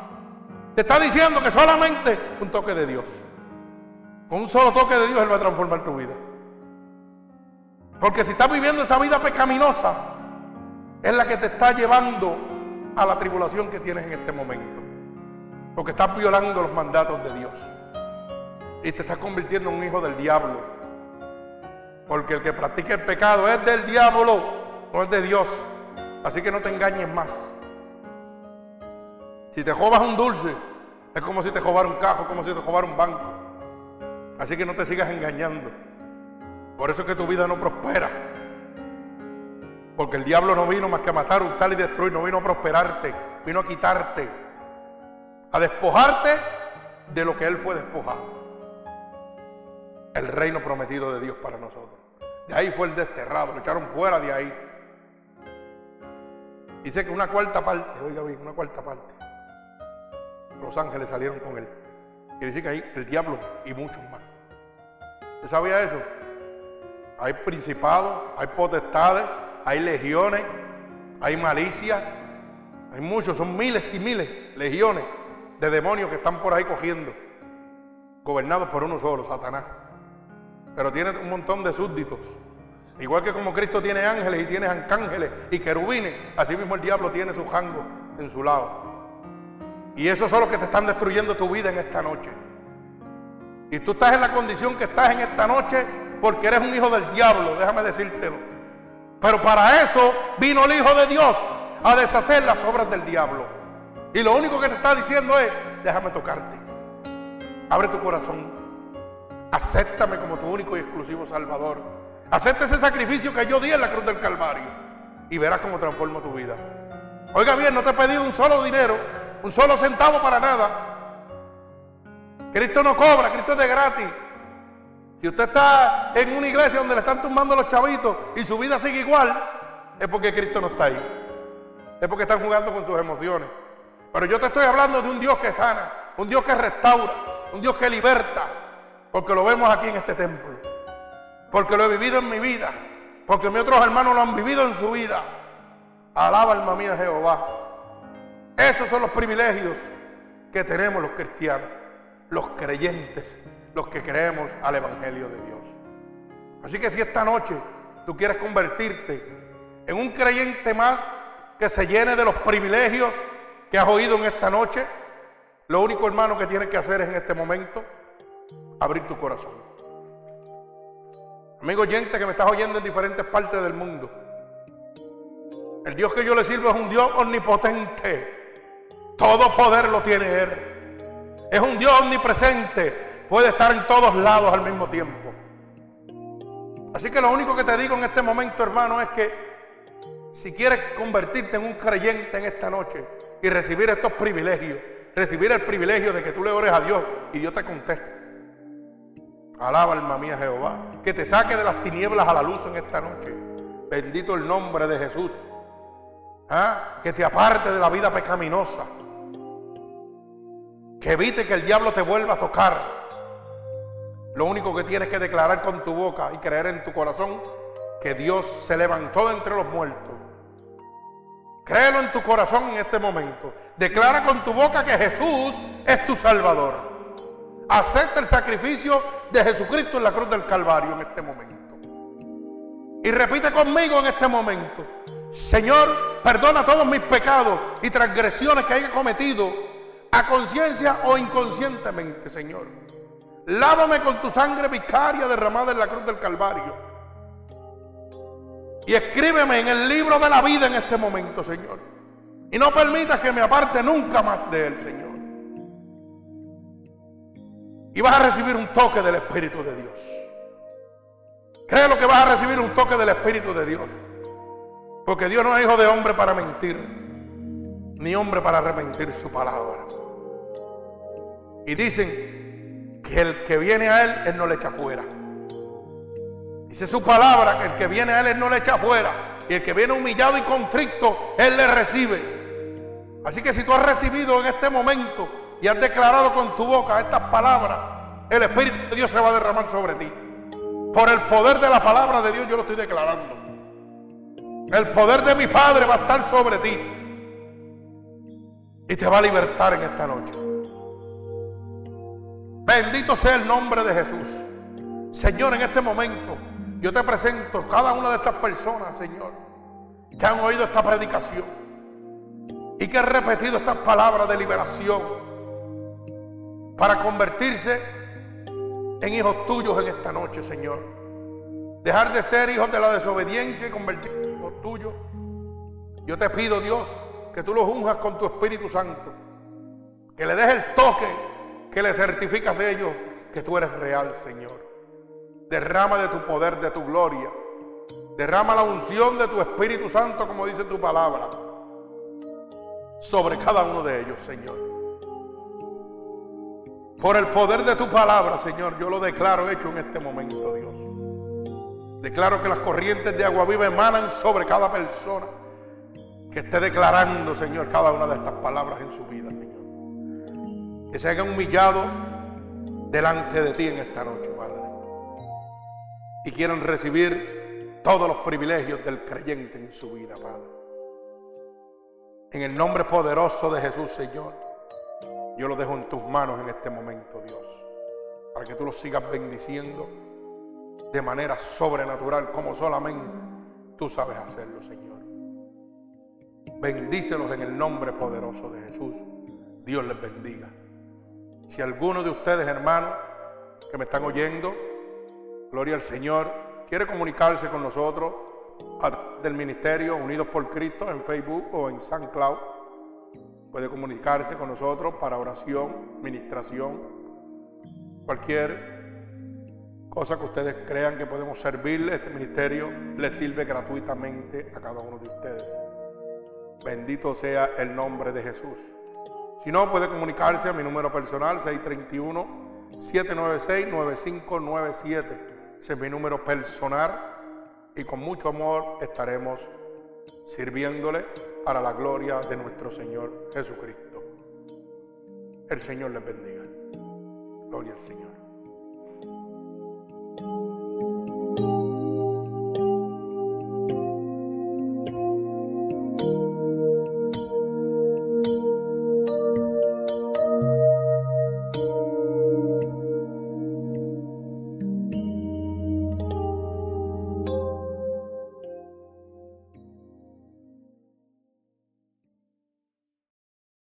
Speaker 1: Te está diciendo que solamente un toque de Dios. Con un solo toque de Dios Él va a transformar tu vida. Porque si estás viviendo esa vida pecaminosa, es la que te está llevando a la tribulación que tienes en este momento. Porque estás violando los mandatos de Dios y te estás convirtiendo en un hijo del diablo. Porque el que practica el pecado es del diablo, no es de Dios. Así que no te engañes más. Si te robas un dulce, es como si te robara un cajo, como si te robara un banco. Así que no te sigas engañando. Por eso es que tu vida no prospera. Porque el diablo no vino más que a matar, hurtar y destruir, no vino a prosperarte, vino a quitarte, a despojarte de lo que él fue despojado el reino prometido de Dios para nosotros. De ahí fue el desterrado, lo echaron fuera de ahí. Dice que una cuarta parte, oiga bien, una cuarta parte, los ángeles salieron con él. Y dice que hay el diablo y muchos más. ¿Usted sabía eso? Hay principados, hay potestades, hay legiones, hay malicia, hay muchos, son miles y miles, legiones de demonios que están por ahí cogiendo, gobernados por uno solo, Satanás pero tiene un montón de súbditos. Igual que como Cristo tiene ángeles y tiene arcángeles y querubines, así mismo el diablo tiene su jango en su lado. Y esos son los que te están destruyendo tu vida en esta noche. Y tú estás en la condición que estás en esta noche porque eres un hijo del diablo, déjame decírtelo. Pero para eso vino el Hijo de Dios a deshacer las obras del diablo. Y lo único que te está diciendo es, déjame tocarte. Abre tu corazón. Acéptame como tu único y exclusivo Salvador. Acepta ese sacrificio que yo di en la cruz del Calvario. Y verás cómo transforma tu vida. Oiga bien, no te he pedido un solo dinero, un solo centavo para nada. Cristo no cobra, Cristo es de gratis. Si usted está en una iglesia donde le están tumbando los chavitos y su vida sigue igual, es porque Cristo no está ahí. Es porque están jugando con sus emociones. Pero yo te estoy hablando de un Dios que sana, un Dios que restaura, un Dios que liberta, porque lo vemos aquí en este templo, porque lo he vivido en mi vida, porque mis otros hermanos lo han vivido en su vida. Alaba alma mía Jehová. Esos son los privilegios que tenemos los cristianos, los creyentes, los que creemos al Evangelio de Dios. Así que si esta noche tú quieres convertirte en un creyente más que se llene de los privilegios que has oído en esta noche, lo único hermano que tienes que hacer es en este momento abrir tu corazón. Amigo oyente que me estás oyendo en diferentes partes del mundo, el Dios que yo le sirvo es un Dios omnipotente. Todo poder lo tiene Él. Es un Dios omnipresente. Puede estar en todos lados al mismo tiempo. Así que lo único que te digo en este momento, hermano, es que si quieres convertirte en un creyente en esta noche, y recibir estos privilegios. Recibir el privilegio de que tú le ores a Dios y Dios te conteste. Alaba alma mía Jehová. Que te saque de las tinieblas a la luz en esta noche. Bendito el nombre de Jesús. ¿Ah? Que te aparte de la vida pecaminosa. Que evite que el diablo te vuelva a tocar. Lo único que tienes que declarar con tu boca y creer en tu corazón que Dios se levantó de entre los muertos Créelo en tu corazón en este momento. Declara con tu boca que Jesús es tu Salvador. Acepta el sacrificio de Jesucristo en la cruz del Calvario en este momento. Y repite conmigo en este momento. Señor, perdona todos mis pecados y transgresiones que haya cometido a conciencia o inconscientemente, Señor. Lávame con tu sangre vicaria derramada en la cruz del Calvario y escríbeme en el libro de la vida en este momento, Señor. Y no permitas que me aparte nunca más de Él, Señor. Y vas a recibir un toque del Espíritu de Dios. Créelo que vas a recibir un toque del Espíritu de Dios. Porque Dios no es hijo de hombre para mentir, ni hombre para arrepentir su palabra. Y dicen que el que viene a Él, Él no le echa fuera. Dice su palabra que el que viene a Él, Él no le echa fuera. Y el que viene humillado y contrito, Él le recibe. Así que si tú has recibido en este momento y has declarado con tu boca estas palabras, el Espíritu de Dios se va a derramar sobre ti. Por el poder de la palabra de Dios yo lo estoy declarando. El poder de mi Padre va a estar sobre ti. Y te va a libertar en esta noche. Bendito sea el nombre de Jesús. Señor, en este momento yo te presento cada una de estas personas, Señor, que han oído esta predicación y que han repetido estas palabras de liberación para convertirse en hijos tuyos en esta noche, Señor. Dejar de ser hijos de la desobediencia y convertirse en hijos tuyos. Yo te pido, Dios, que tú los unjas con tu Espíritu Santo. Que le des el toque que le certificas de ellos que tú eres real, Señor. Derrama de tu poder, de tu gloria. Derrama la unción de tu Espíritu Santo, como dice tu palabra, sobre cada uno de ellos, Señor. Por el poder de tu palabra, Señor, yo lo declaro hecho en este momento, Dios. Declaro que las corrientes de agua viva emanan sobre cada persona que esté declarando, Señor, cada una de estas palabras en su vida. Que se hayan humillado delante de ti en esta noche, Padre y quieren recibir todos los privilegios del creyente en su vida, Padre. En el nombre poderoso de Jesús, Señor, yo lo dejo en tus manos en este momento, Dios, para que tú los sigas bendiciendo de manera sobrenatural como solamente tú sabes hacerlo, Señor. Bendícelos en el nombre poderoso de Jesús. Dios les bendiga. Si alguno de ustedes, hermanos, que me están oyendo, gloria al Señor, quiere comunicarse con nosotros del ministerio Unidos por Cristo en Facebook o en SoundCloud, puede comunicarse con nosotros para oración, ministración, cualquier cosa que ustedes crean que podemos servirle. Este ministerio le sirve gratuitamente a cada uno de ustedes. Bendito sea el nombre de Jesús. Si no, puede comunicarse a mi número personal 631-796-9597. Ese es mi número personal y con mucho amor estaremos sirviéndole para la gloria de nuestro Señor Jesucristo. El Señor les bendiga. Gloria al Señor.